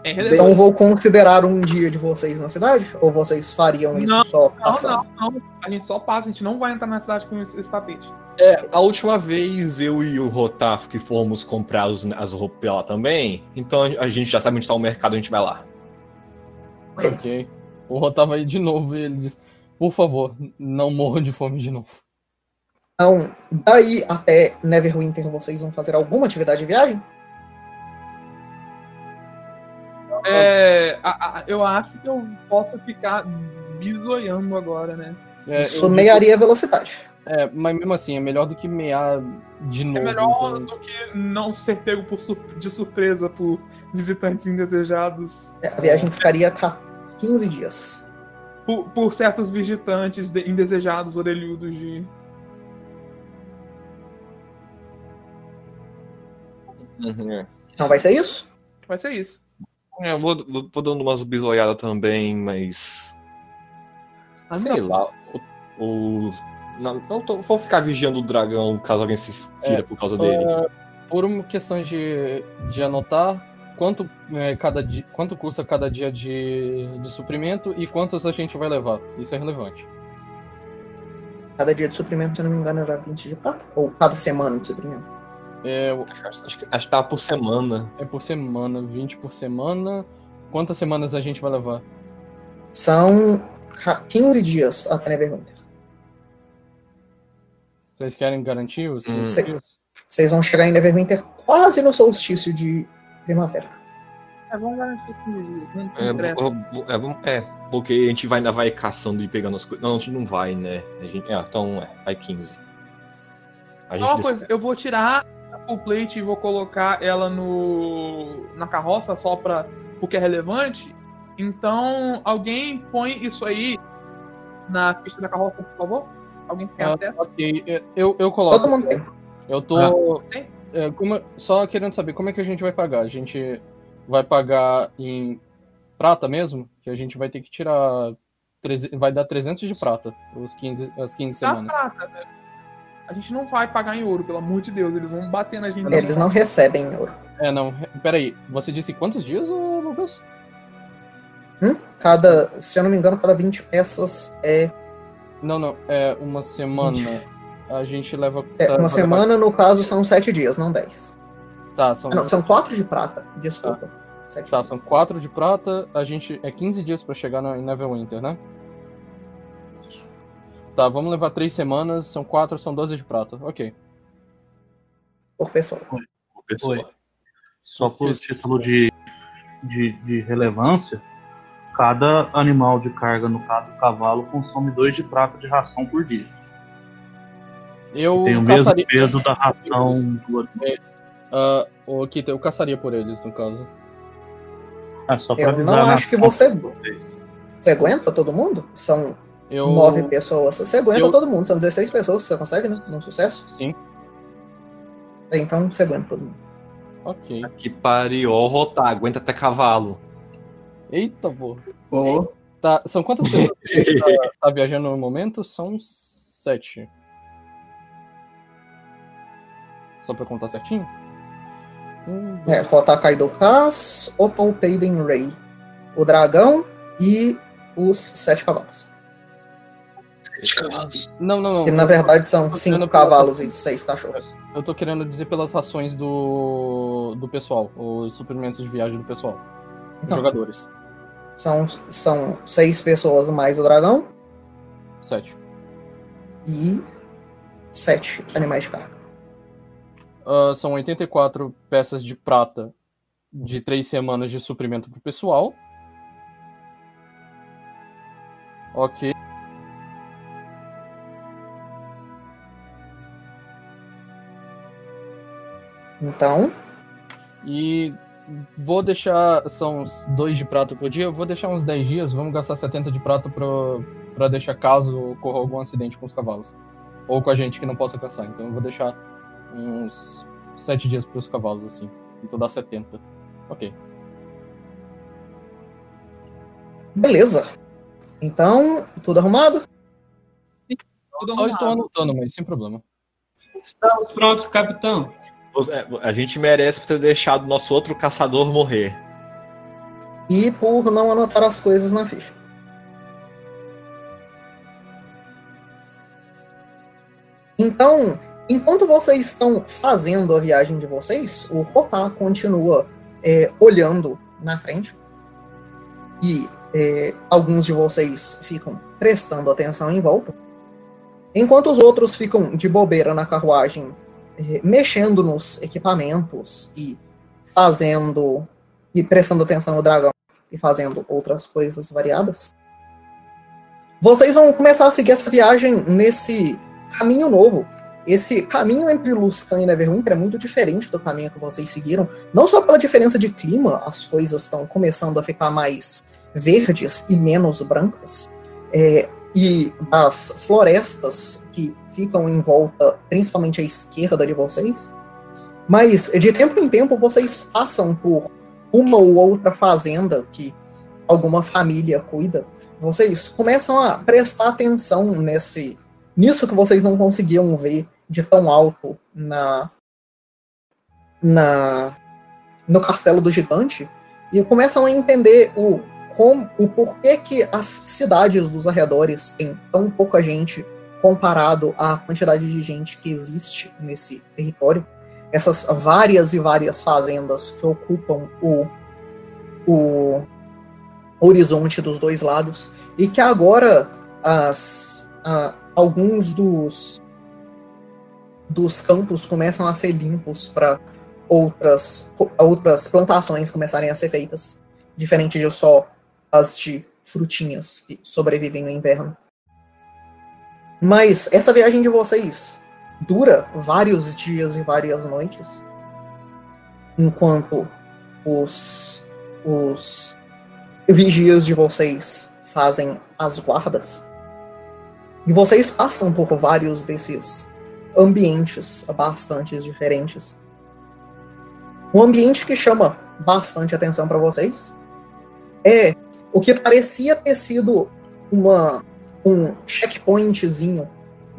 É Então vou considerar um dia de vocês na cidade? Ou vocês fariam isso Não, só Não, passando? não, não. A gente só passa, a gente não vai entrar na cidade com esse, esse tapete. É, a última vez eu e o Rotaf que fomos comprar os- as roupas lá também, então a gente já sabe onde está o mercado, a gente vai lá. Ok. O Rô tava aí de novo e ele disse: Por favor, não morram de fome de novo. Então, daí até Neverwinter vocês vão fazer alguma atividade de viagem? É, a- a- eu acho que eu posso ficar bisoiando agora, né? É, Isso eu- meiaria a velocidade. É, mas mesmo assim, é melhor do que mear de novo. É melhor então- do que não ser pego por sur- de surpresa por visitantes indesejados, É, A viagem ficaria ca- 15 dias. por, por certos visitantes de- indesejados, orelhudos de. Então vai ser isso? Vai ser isso. É, eu vou, vou- dando umas bisoiadas também, mas. Ah, sei não. lá. O. o- não, não tô- vou ficar vigiando o dragão caso alguém se fira É, por causa dele. Ah, por uma questão de, de anotar quanto, é, cada dia, quanto custa cada dia de, de suprimento e quantos a gente vai levar. Isso é relevante. Cada dia de suprimento, se eu não me engano, era 20 de prata? Ou cada semana de suprimento? É, Acho, acho que, acho que tava por semana. é por semana, 20 por semana. Quantas semanas a gente vai levar? São ca- 15 dias até Neverwinter. Vocês querem garantir os 15 Sim. dias? Vocês vão chegar em Neverwinter quase no solstício de primavera. É, vamos garantir os 15 dias. Não É, é, é, porque a gente vai, ainda vai caçando e pegando as coisas. Não, a gente não vai, né? A gente, é, então é, vai 15. A Só gente uma coisa, eu vou tirar full plate e vou colocar ela no na carroça só pra, porque é relevante. Então, alguém põe isso aí na ficha da carroça, por favor? Alguém tem Ah, acesso? ok, é, eu, eu coloco. Todo mundo tem. Eu tô. Tem? é, como- só querendo saber como é que a gente vai pagar. A gente vai pagar em prata mesmo? Que a gente vai ter que tirar. treze- Vai dar 300 de prata os 15, as 15 Tá semanas. prata, né? A gente não vai pagar em ouro, pelo amor de Deus. Eles vão bater na gente. Eles não recebem ouro. É, não. Peraí, você disse quantos dias, Lucas? Hum? Cada, se eu não me engano, cada 20 peças é, Não, não. É uma semana. A gente leva. é tá, uma semana, no caso, são 7 dias, não 10. levar- Tá, são, Ah, não, são 4 de prata, desculpa. Sete tá, dias. são 4 de prata. A gente. É 15 dias pra chegar no, em Neverwinter, né? Tá, vamos levar 3 semanas. São 4, são 12 de prata. Ok. Por pessoa. pessoa. Oi. Só por Isso. título de, de, de relevância, cada animal de carga, no caso o cavalo, consome 2 de prata de ração por dia. Eu Tem o mesmo caçaria. peso da ração do animal. Ah, ô, Kita, eu caçaria por eles, no caso. É só pra Eu avisar não na acho que você- vocês. Você aguenta todo mundo? São Eu. 9 pessoas. Você aguenta eu- todo mundo. São 16 pessoas, você consegue, né? Num sucesso? Sim, Então você aguenta todo mundo. ok. Que pariu, ó, rotar, aguenta até cavalo. Eita, pô. Ó, Tá, são quantas pessoas que a gente tá, tá viajando no momento? São sete. Só pra contar certinho? Um, É, dois, falta Kaido Kas, Opalpaden Ray, o dragão e os sete cavalos. Sete cavalos. Não, não, não. Que na verdade são cinco pelas cavalos e seis cachorros. Eu tô querendo dizer pelas rações do, do pessoal, os suprimentos de viagem do pessoal. Os Então. jogadores. São, são seis pessoas mais o dragão Sete. e sete animais de carga. Ah, são 84 peças de prata de três semanas de suprimento pro pessoal. Ok. Então, E vou deixar. São uns dois de prata por dia. Eu vou deixar uns 10 dias. Vamos gastar 70 de prata pra, pra deixar caso ocorra algum acidente com os cavalos. Ou com a gente que não possa caçar. Então eu vou deixar uns 7 dias pros cavalos, assim. Então dá 70. Ok. beleza. Então, tudo arrumado? Tudo Só estou arrumado. anotando, mas sem problema. Estamos prontos, capitão. É, A gente merece ter deixado nosso outro caçador morrer. E por não anotar as coisas na ficha. Então, enquanto vocês estão fazendo a viagem de vocês, o Rotá continua é, olhando na frente. E é, alguns de vocês ficam prestando atenção em volta. Enquanto os outros ficam de bobeira na carruagem, mexendo nos equipamentos e fazendo. e prestando atenção no dragão e fazendo outras coisas variadas. Vocês vão começar a seguir essa viagem nesse caminho novo. Esse caminho entre Luscan e Neverwinter é muito diferente do caminho que vocês seguiram. Não só pela diferença de clima, as coisas estão começando a ficar mais verdes e menos brancas. É, e as florestas que ficam em volta, principalmente à esquerda de vocês. Mas de tempo em tempo vocês passam por uma ou outra fazenda que alguma família cuida, vocês começam a prestar atenção nesse nisso que vocês não conseguiam ver de tão alto na na no castelo do gigante e começam a entender o como, o porquê que as cidades dos arredores têm tão pouca gente comparado à quantidade de gente que existe nesse território. Essas várias e várias fazendas que ocupam o, o horizonte dos dois lados e que agora as, a- alguns dos dos campos começam a ser limpos para outras outras plantações começarem a ser feitas diferente de só as de frutinhas que sobrevivem no inverno mas essa viagem de vocês dura vários dias e várias noites, enquanto os, os vigias de vocês fazem as guardas. E vocês passam por vários desses ambientes bastante diferentes. Um ambiente que chama bastante atenção para vocês é o que parecia ter sido uma, um checkpointzinho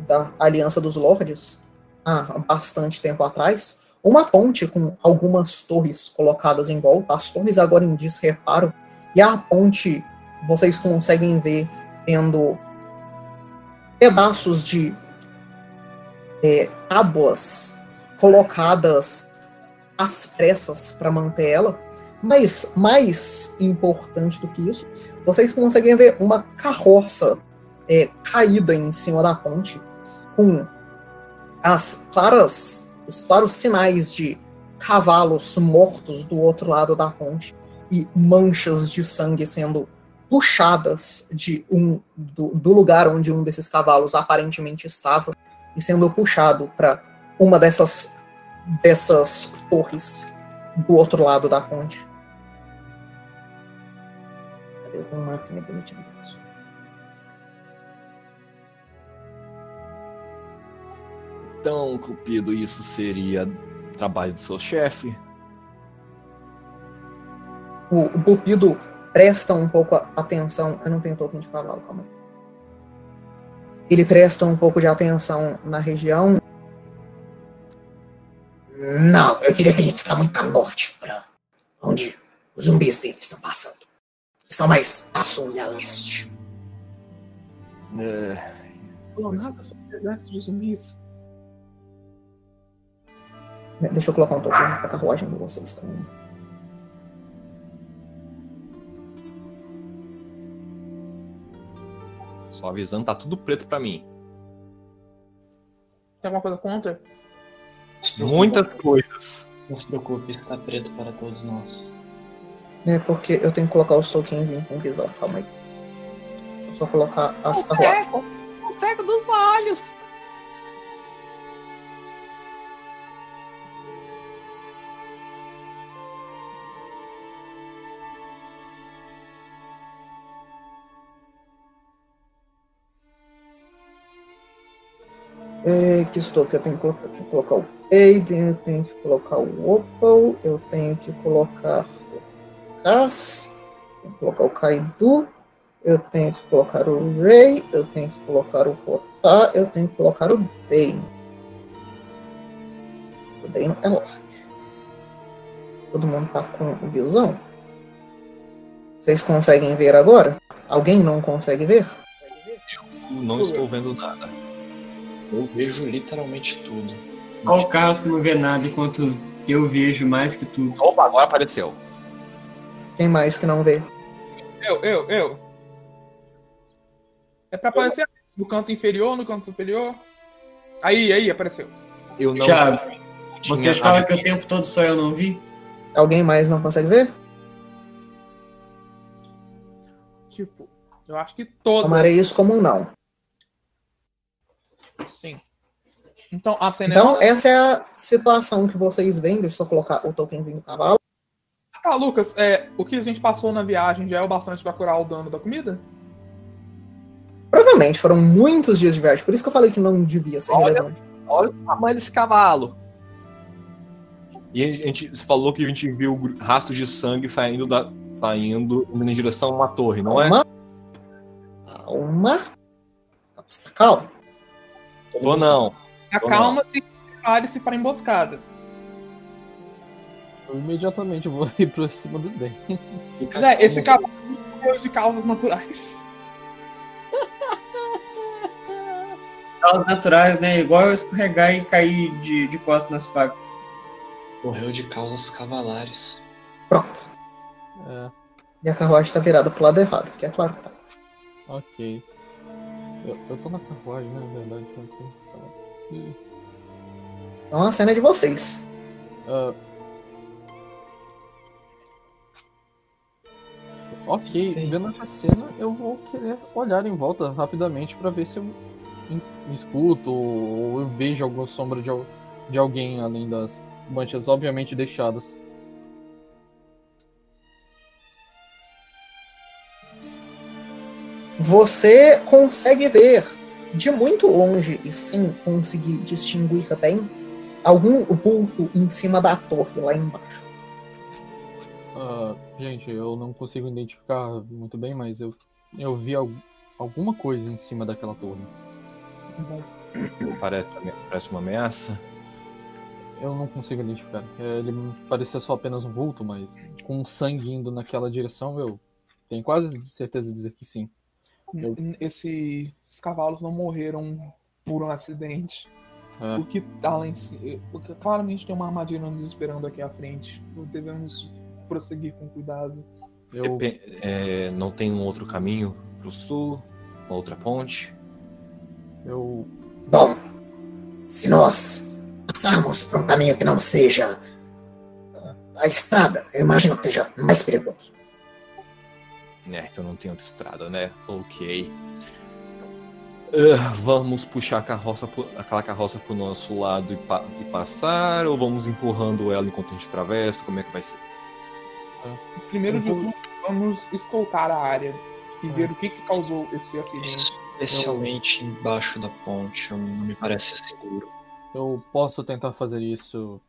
da Aliança dos Lordes há bastante tempo atrás, uma ponte com algumas torres colocadas em volta, as torres agora em desreparo, e a ponte vocês conseguem ver tendo pedaços de é, tábuas colocadas às pressas para manter ela, mas mais importante do que isso, vocês conseguem ver uma carroça é, caída em cima da ponte, com as claras, os claros sinais de cavalos mortos do outro lado da ponte e manchas de sangue sendo puxadas de um do, do lugar onde um desses cavalos aparentemente estava e sendo puxado para uma dessas dessas torres do outro lado da ponte. Cadê o mapa bonitinho disso? Então, Cupido, isso seria trabalho do seu chefe? O, o Pupido presta um pouco atenção. Eu não tenho token de cavalo, calma aí. Ele presta um pouco de atenção na região. Não, eu diria que a gente está muito a norte, para onde os zumbis dele estão passando. Estão mais a sul e a leste. É, Não, nada sobre o exército de zumbis. Deixa eu colocar um token pra carruagem de vocês também. só avisando, tá tudo preto pra mim. Tem alguma coisa contra? Muitas coisas. Não se preocupe, está preto para todos nós. É porque eu tenho que colocar os tokens em com visão. Calma aí. Deixa eu só colocar as carruagens. O cego dos olhos. É, que estou que eu tenho que colocar, eu colocar o Aiden, eu tenho que colocar o Opal, eu tenho que colocar o Cass, tenho que colocar o Kaidu, eu tenho que colocar o Ray, eu tenho que colocar o Rotar, eu tenho que colocar o Dane. O Dane é large. Todo mundo tá com visão? Vocês conseguem ver agora? Alguém não consegue ver? Eu não estou vendo nada. Eu vejo literalmente tudo. Olha o Carlos que não vê nada, enquanto eu vejo mais que tudo. Opa, agora apareceu. Quem mais que não vê? Eu, eu, eu. É pra aparecer no canto inferior, no canto superior. Aí, aí, apareceu. Eu não. Thiago, Você fala a- que o tempo todo só eu não vi? Alguém mais não consegue ver? Tipo, eu acho que todas. Tomarei isso como um não. Sim. Então, a cena Então, essa é a situação que vocês veem. Deixa eu só colocar o tokenzinho do cavalo. Tá, Lucas, é, o que a gente passou na viagem já é o bastante pra curar o dano da comida? Provavelmente foram muitos dias de viagem, por isso que eu falei que não devia ser Olha. relevante. Olha o tamanho desse cavalo. E a gente você falou que a gente viu rastros de sangue saindo da saindo indo em direção a uma torre, não é? Calma. Calma. Tô não. Acalma-se e prepare-se para a emboscada. Eu imediatamente vou ir pra cima do Den. Fica É, esse cavalo morreu de causas naturais. Causas naturais, né? Igual eu escorregar e cair de, de costas nas facas. Morreu de causas cavalares. Pronto. É, E a carruagem tá virada pro lado errado, que é claro que tá. ok. Eu, eu tô na carruagem, né? Na verdade, eu tenho que falar. Ih, Então a cena é de vocês. ah. Ok, vendo essa cena, eu vou querer olhar em volta rapidamente pra ver se eu escuto ou eu vejo alguma sombra de, de alguém além das manchas obviamente deixadas. Você consegue ver de muito longe e sem conseguir distinguir bem algum vulto em cima da torre lá embaixo. Ah, gente, eu não consigo identificar muito bem, mas eu, eu vi al- alguma coisa em cima daquela torre. Parece, parece uma ameaça. Eu não consigo identificar. É, Ele me parecia só apenas um vulto, mas com sangue indo naquela direção, eu tenho quase certeza de dizer que sim. Eu- Esses cavalos não morreram por um acidente. É, O que tá lá em cima. Claramente tem uma armadilha nos esperando aqui à frente. Devemos prosseguir com cuidado. eu, é, não tem um outro caminho pro sul, uma outra ponte. eu, Bom, se nós passarmos por um caminho que não seja ah, a estrada, eu imagino que seja mais perigoso. É, então não tem outra estrada, né? Ok. Ah, vamos puxar a carroça, pro- aquela carroça pro nosso lado e, pa- e passar, ou vamos empurrando ela enquanto a gente atravessa? Como é que vai ser? Primeiro de vou- tudo, vamos escoltar a área e ver o que, que causou esse acidente. Especialmente embaixo da ponte, não me parece seguro. eu posso tentar fazer isso,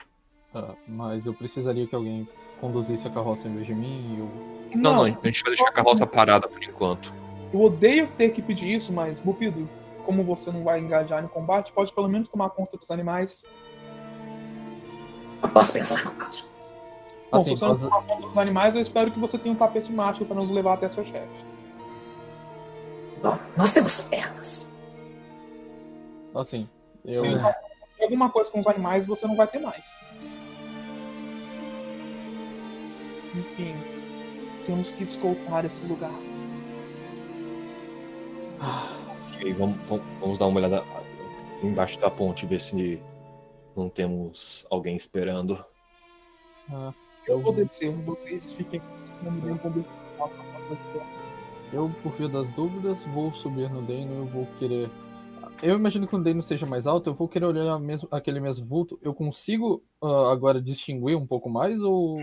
ah, mas eu precisaria que alguém conduzisse a carroça em vez de mim. e Eu, Não, não, a gente vai deixar a carroça parada por enquanto. Eu odeio ter que pedir isso, mas, Bupido, como você não vai engajar em combate, pode pelo menos tomar conta dos animais. Posso pensar no caso. Bom, Assim, se você não tomar conta dos animais, eu espero que você tenha um tapete mágico para nos levar até seu chefe. Bom, nós temos pernas. assim, eu, Se alguma coisa com os animais, você não vai ter mais. Enfim, temos que escoltar esse lugar. Ok, vamos, vamos, vamos dar uma olhada embaixo da ponte, ver se não temos alguém esperando. ah, Eu vou descer, vocês fiquem bem eu, por via das dúvidas, vou subir no Dano, eu vou querer. Eu imagino que o Dano seja mais alto, eu vou querer olhar mesmo, aquele mesmo vulto. Eu consigo ah, agora distinguir um pouco mais ou.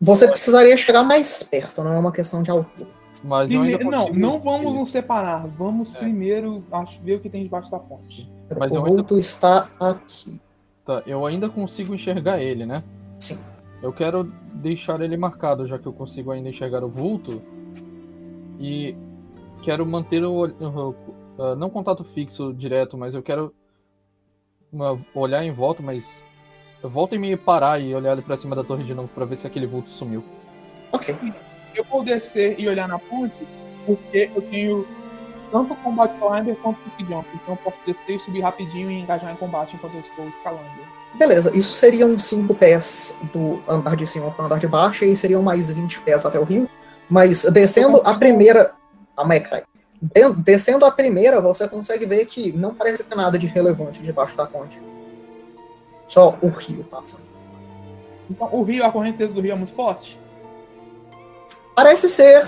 Você precisaria chegar mais perto, não é uma questão de altura. Mas eu ainda Prime- Não, consigo- não vamos nos separar. Vamos É. primeiro acho, ver o que tem debaixo da ponte. Mas o eu ainda- vulto está aqui. Tá, eu ainda consigo enxergar ele, né? Sim. Eu quero deixar ele marcado, já que eu consigo ainda enxergar o vulto. E quero manter o. ah, não contato fixo direto, mas eu quero uma- olhar em volta, mas. Eu volto e meio parar e olhar ali pra cima da torre de novo pra ver se aquele vulto sumiu. Ok. Eu vou descer e olhar na ponte porque eu tenho tanto combate climber quanto quick jump. Então eu posso descer e subir rapidinho e engajar em combate enquanto eu estou escalando. Beleza, isso seriam 5 pés do andar de cima para o andar de baixo, e seriam mais 20 pés até o rio. Mas descendo a primeira. A Mecrai. Descendo a primeira, você consegue ver que não parece ter nada de relevante debaixo da ponte. Só o rio passando. Então o rio, a correnteza do rio é muito forte? Parece ser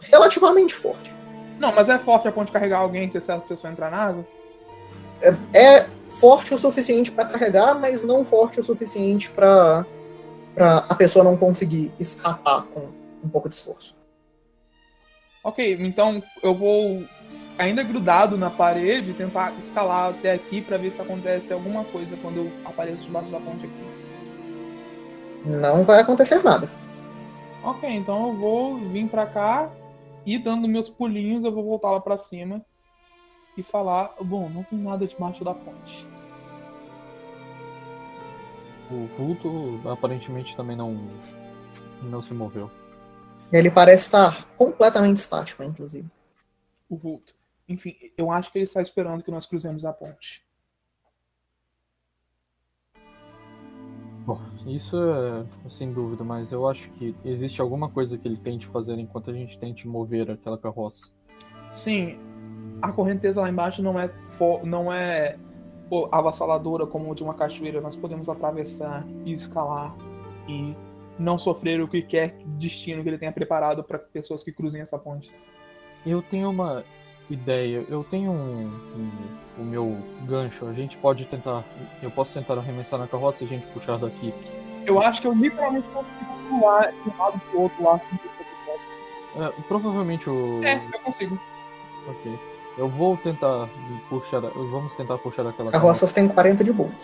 relativamente forte. Não, mas é forte a ponte carregar alguém que certa pessoa entrar na água? É forte o suficiente para carregar, mas não forte o suficiente para a pessoa não conseguir escapar com um pouco de esforço. Ok, então eu vou ainda grudado na parede tentar escalar até aqui pra ver se acontece alguma coisa quando eu apareço debaixo da ponte aqui. Não vai acontecer nada. Ok, então eu vou vir pra cá e dando meus pulinhos eu vou voltar lá pra cima e falar, bom, não tem nada debaixo da ponte. O vulto aparentemente também não. não se moveu. Ele parece estar completamente estático, inclusive. O vulto. Enfim, eu acho que ele está esperando que nós cruzemos a ponte. Bom, isso é sem dúvida, mas eu acho que existe alguma coisa que ele tente fazer enquanto a gente tente mover aquela carroça. Sim, a correnteza lá embaixo não é não é avassaladora como de uma cachoeira. Nós podemos atravessar e escalar e não sofrer o que quer destino que ele tenha preparado para pessoas que cruzem essa ponte. Eu tenho uma ideia. Eu tenho um, um- o meu gancho. A gente pode tentar. Eu posso tentar arremessar na carroça e a gente puxar daqui. Eu acho que eu literalmente consigo pular de um lado pro outro lá dificuldade. É, provavelmente o. É, eu consigo. Ok. Eu vou tentar puxar. Vamos tentar puxar aquela carroça. Carroças têm 40 de bulk.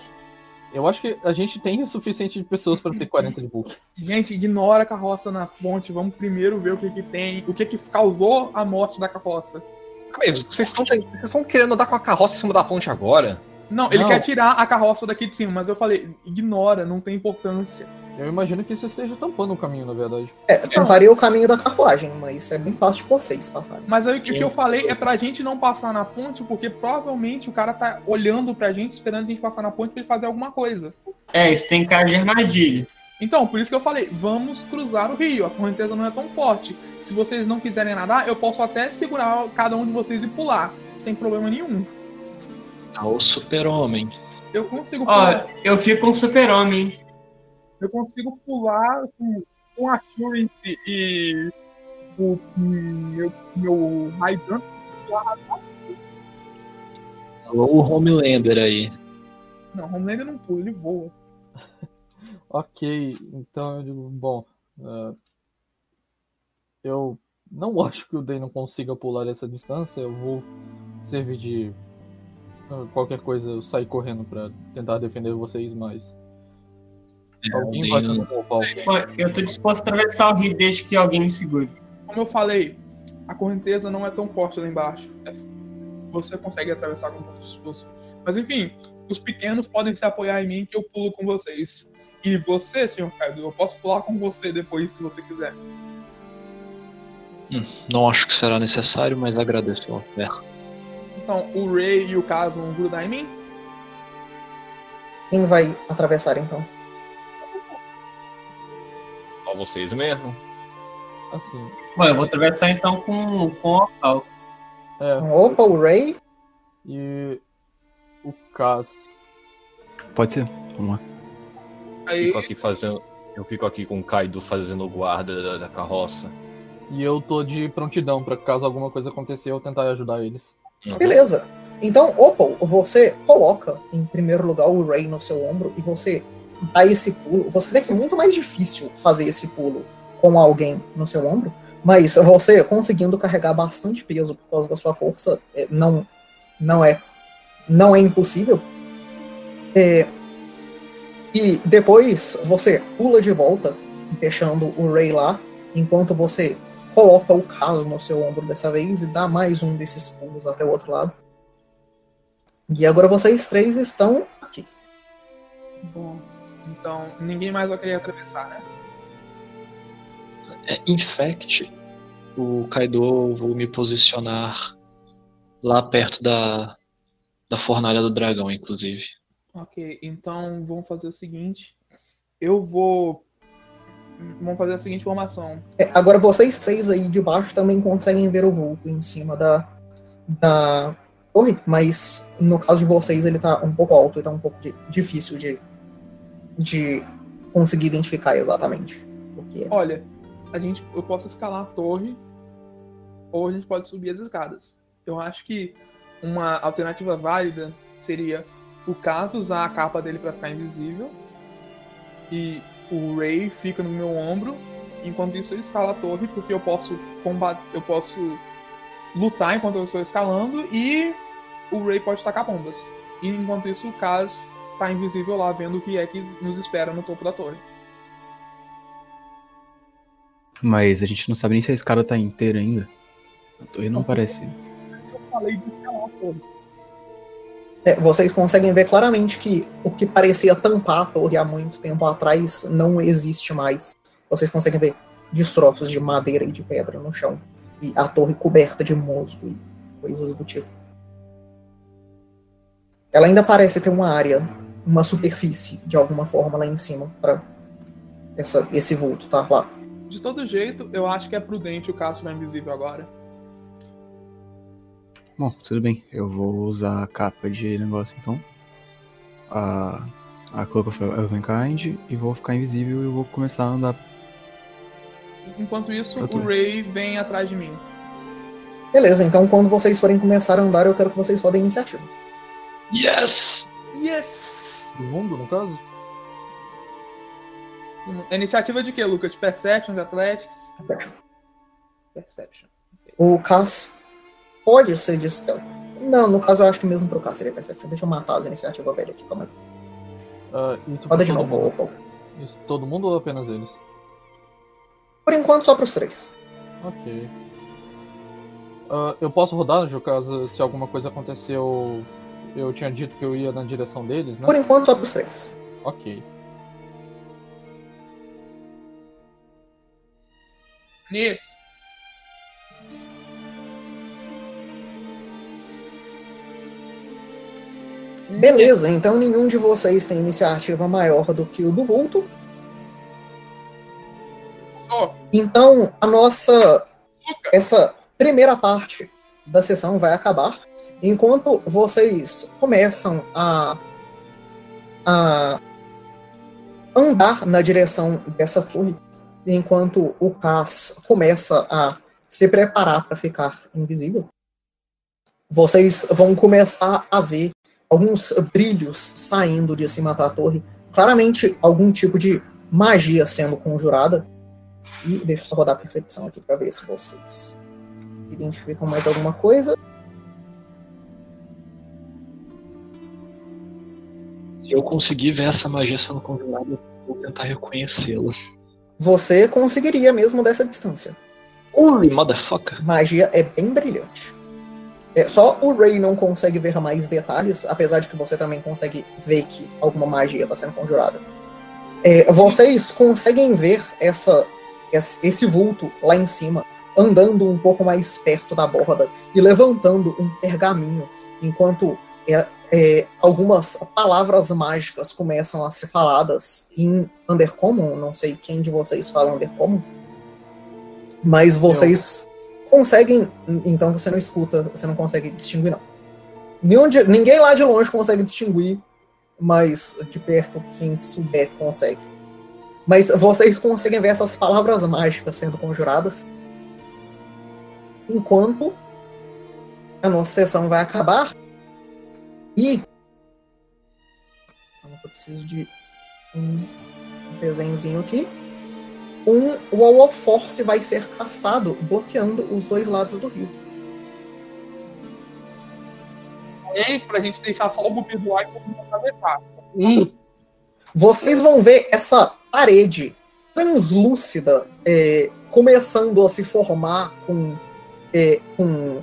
Eu acho que a gente tem o suficiente de pessoas para ter 40 de bulk. Gente, ignora a carroça na ponte. Vamos primeiro ver o que, que tem, o que, que causou a morte da carroça. Calma aí, vocês estão, vocês estão querendo andar com a carroça em cima da ponte agora? Não, ele Não. quer tirar a carroça daqui de cima, mas eu falei, ignora, não tem importância. Eu imagino que isso esteja tampando o caminho, na verdade. É, tamparia o caminho da carruagem, mas é bem fácil de vocês passarem. Mas aí o que eu falei é pra gente não passar na ponte, porque provavelmente o cara tá olhando pra gente, esperando a gente passar na ponte pra ele fazer alguma coisa. É, isso tem cara de armadilha. Então, por isso que eu falei, vamos cruzar o rio, a correnteza não é tão forte. Se vocês não quiserem nadar, eu posso até segurar cada um de vocês e pular, sem problema nenhum. Ah, o super-homem. Eu consigo Ó, pular, eu fico um super-homem. eu consigo pular com, com assurance e o meu, meu high jump, eu consigo pular fácil. Alô, o Homelander aí. Não, Homelander não pula, ele voa. Ok, então eu digo, bom. eh, eu não acho que o Day não consiga pular essa distância. Eu vou servir de eh, qualquer coisa, eu sair correndo para tentar defender vocês mais. É, Alguém vai Dano- tomar o pau. Pô, eu tô disposto a atravessar o rio desde que alguém me segure. Como eu falei, a correnteza não é tão forte lá embaixo. Você consegue atravessar com muito esforço. Mas enfim, os pequenos podem se apoiar em mim que eu pulo com vocês. E você, senhor Kaido, eu posso pular com você depois se você quiser. Hum, não acho que será necessário, mas agradeço pela oferta. Então, o Ray e o Kaz vão grudar em mim. Quem vai atravessar então? Só vocês mesmo. Assim. Bom, eu vou atravessar então com, com o Opal. É, Opa, o Ray. e o Cass. Pode ser. Vamos lá. Aí, Fico aqui fazendo. Eu fico aqui com o Kaido fazendo guarda da, da carroça. E eu tô de prontidão pra caso alguma coisa acontecer eu tentar ajudar eles. Beleza. Então, Opal, você coloca em primeiro lugar o Ray no seu ombro e você dá esse pulo. Você vê que é muito mais difícil fazer esse pulo com alguém no seu ombro, mas você conseguindo carregar bastante peso por causa da sua força, é, não, não é não é impossível. É, e depois você pula de volta, deixando o Ray lá, enquanto você coloca o caso no seu ombro dessa vez e dá mais um desses pulos até o outro lado. E agora vocês três estão aqui. bom, então, ninguém mais vai querer atravessar, né? É, infect, o Kaido vou me posicionar lá perto da, da fornalha do dragão, inclusive. Ok, então vamos fazer o seguinte. Eu vou. Vamos fazer a seguinte formação. É, agora vocês três aí de baixo também conseguem ver o vulto em cima da, da torre, mas no caso de vocês ele tá um pouco alto e tá um pouco de- difícil de, de conseguir identificar exatamente o que é. Olha, a gente, eu posso escalar a torre ou a gente pode subir as escadas. Eu acho que uma alternativa válida seria o caso usar a capa dele para ficar invisível e o Ray fica no meu ombro. Enquanto isso eu escalo a torre porque eu posso combater, eu posso lutar enquanto eu estou escalando e o Ray pode tacar bombas. E enquanto isso o Kaz tá invisível lá vendo o que é que nos espera no topo da torre. Mas a gente não sabe nem se a escada tá inteira ainda. A torre não parece. Eu falei de escalar a torre. É, vocês conseguem ver claramente que o que parecia tampar a torre há muito tempo atrás não existe mais. Vocês conseguem ver destroços de madeira e de pedra no chão. E a torre coberta de musgo e coisas do tipo. Ela ainda parece ter uma área, uma superfície de alguma forma lá em cima para esse vulto tá lá. De todo jeito, eu acho que é prudente o Cássio ficar invisível agora. Bom, tudo bem. Eu vou usar a capa de negócio então. A, a Cloak of Elvenkind e vou ficar invisível e eu vou começar a andar. Enquanto isso, o Ray vem atrás de mim. Beleza, então quando vocês forem começar a andar, eu quero que vocês rodem iniciativa. Yes! Yes! Segundo, no caso? É iniciativa de quê, Lucas? Perception, de Athletics? Perception. O Cass pode ser de stealth. Não, no caso eu acho que mesmo pro Cass seria perception. Deixa eu matar as iniciativas velhas aqui, calma aí. Ah, isso pra Roda de novo, mundo. opa. Isso todo mundo ou apenas eles? Por enquanto só pros três. Ok. Ah, eu posso rodar, no caso, se alguma coisa aconteceu. Eu tinha dito que eu ia na direção deles, né? Por enquanto só pros três. Ok. Nisso. Beleza, então nenhum de vocês tem iniciativa maior do que o do vulto. Então a nossa. Essa primeira parte da sessão vai acabar. Enquanto vocês começam a. a andar na direção dessa torre, enquanto o Cass começa a se preparar para ficar invisível, vocês vão começar a ver alguns brilhos saindo de cima da torre. Claramente algum tipo de magia sendo conjurada. E deixa eu só rodar a percepção aqui para ver se vocês identificam mais alguma coisa. Se eu conseguir ver essa magia sendo conjurada, eu vou tentar reconhecê-la. Você conseguiria mesmo dessa distância. Holy motherfucker! Magia é bem brilhante. É, só o Ray não consegue ver mais detalhes, apesar de que você também consegue ver que alguma magia está sendo conjurada. É, vocês conseguem ver essa, esse vulto lá em cima, andando um pouco mais perto da borda e levantando um pergaminho, enquanto é, é, algumas palavras mágicas começam a ser faladas em Undercommon. Não sei quem de vocês fala Undercommon, mas vocês conseguem. Então você não escuta, você não consegue distinguir, não. Nenhum de, ninguém lá de longe consegue distinguir, mas de perto, quem souber consegue. Mas vocês conseguem ver essas palavras mágicas sendo conjuradas. Enquanto a nossa sessão vai acabar. E. Eu preciso de um desenhozinho aqui um Wall of Force vai ser castado, bloqueando os dois lados do rio. E pra gente deixar só o Bubi do ar e o atravessar. Hum. Vocês vão ver essa parede translúcida é, começando a se formar com, é, com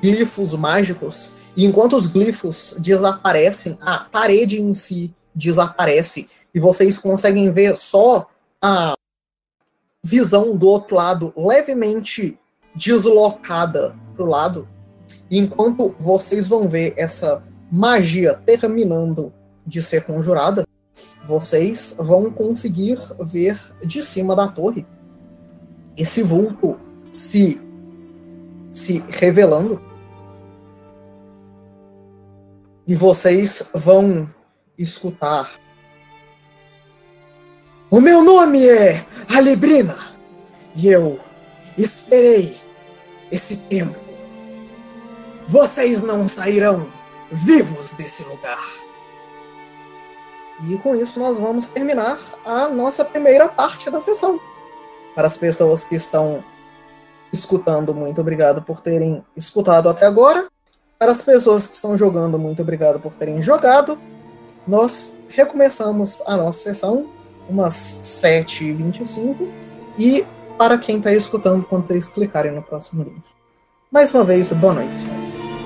glifos mágicos. E enquanto os glifos desaparecem, a parede em si desaparece. E vocês conseguem ver só a visão do outro lado levemente deslocada para o lado, enquanto vocês vão ver essa magia terminando de ser conjurada, vocês vão conseguir ver de cima da torre esse vulto se se revelando. E vocês vão escutar o meu nome é Alebrina e eu esperei esse tempo. Vocês não sairão vivos desse lugar. E com isso nós vamos terminar a nossa primeira parte da sessão. Para as pessoas que estão escutando, muito obrigado por terem escutado até agora. Para as pessoas que estão jogando, muito obrigado por terem jogado. Nós recomeçamos a nossa sessão umas 7h25. E para quem está escutando, quando vocês clicarem no próximo link. Mais uma vez, boa noite, senhores.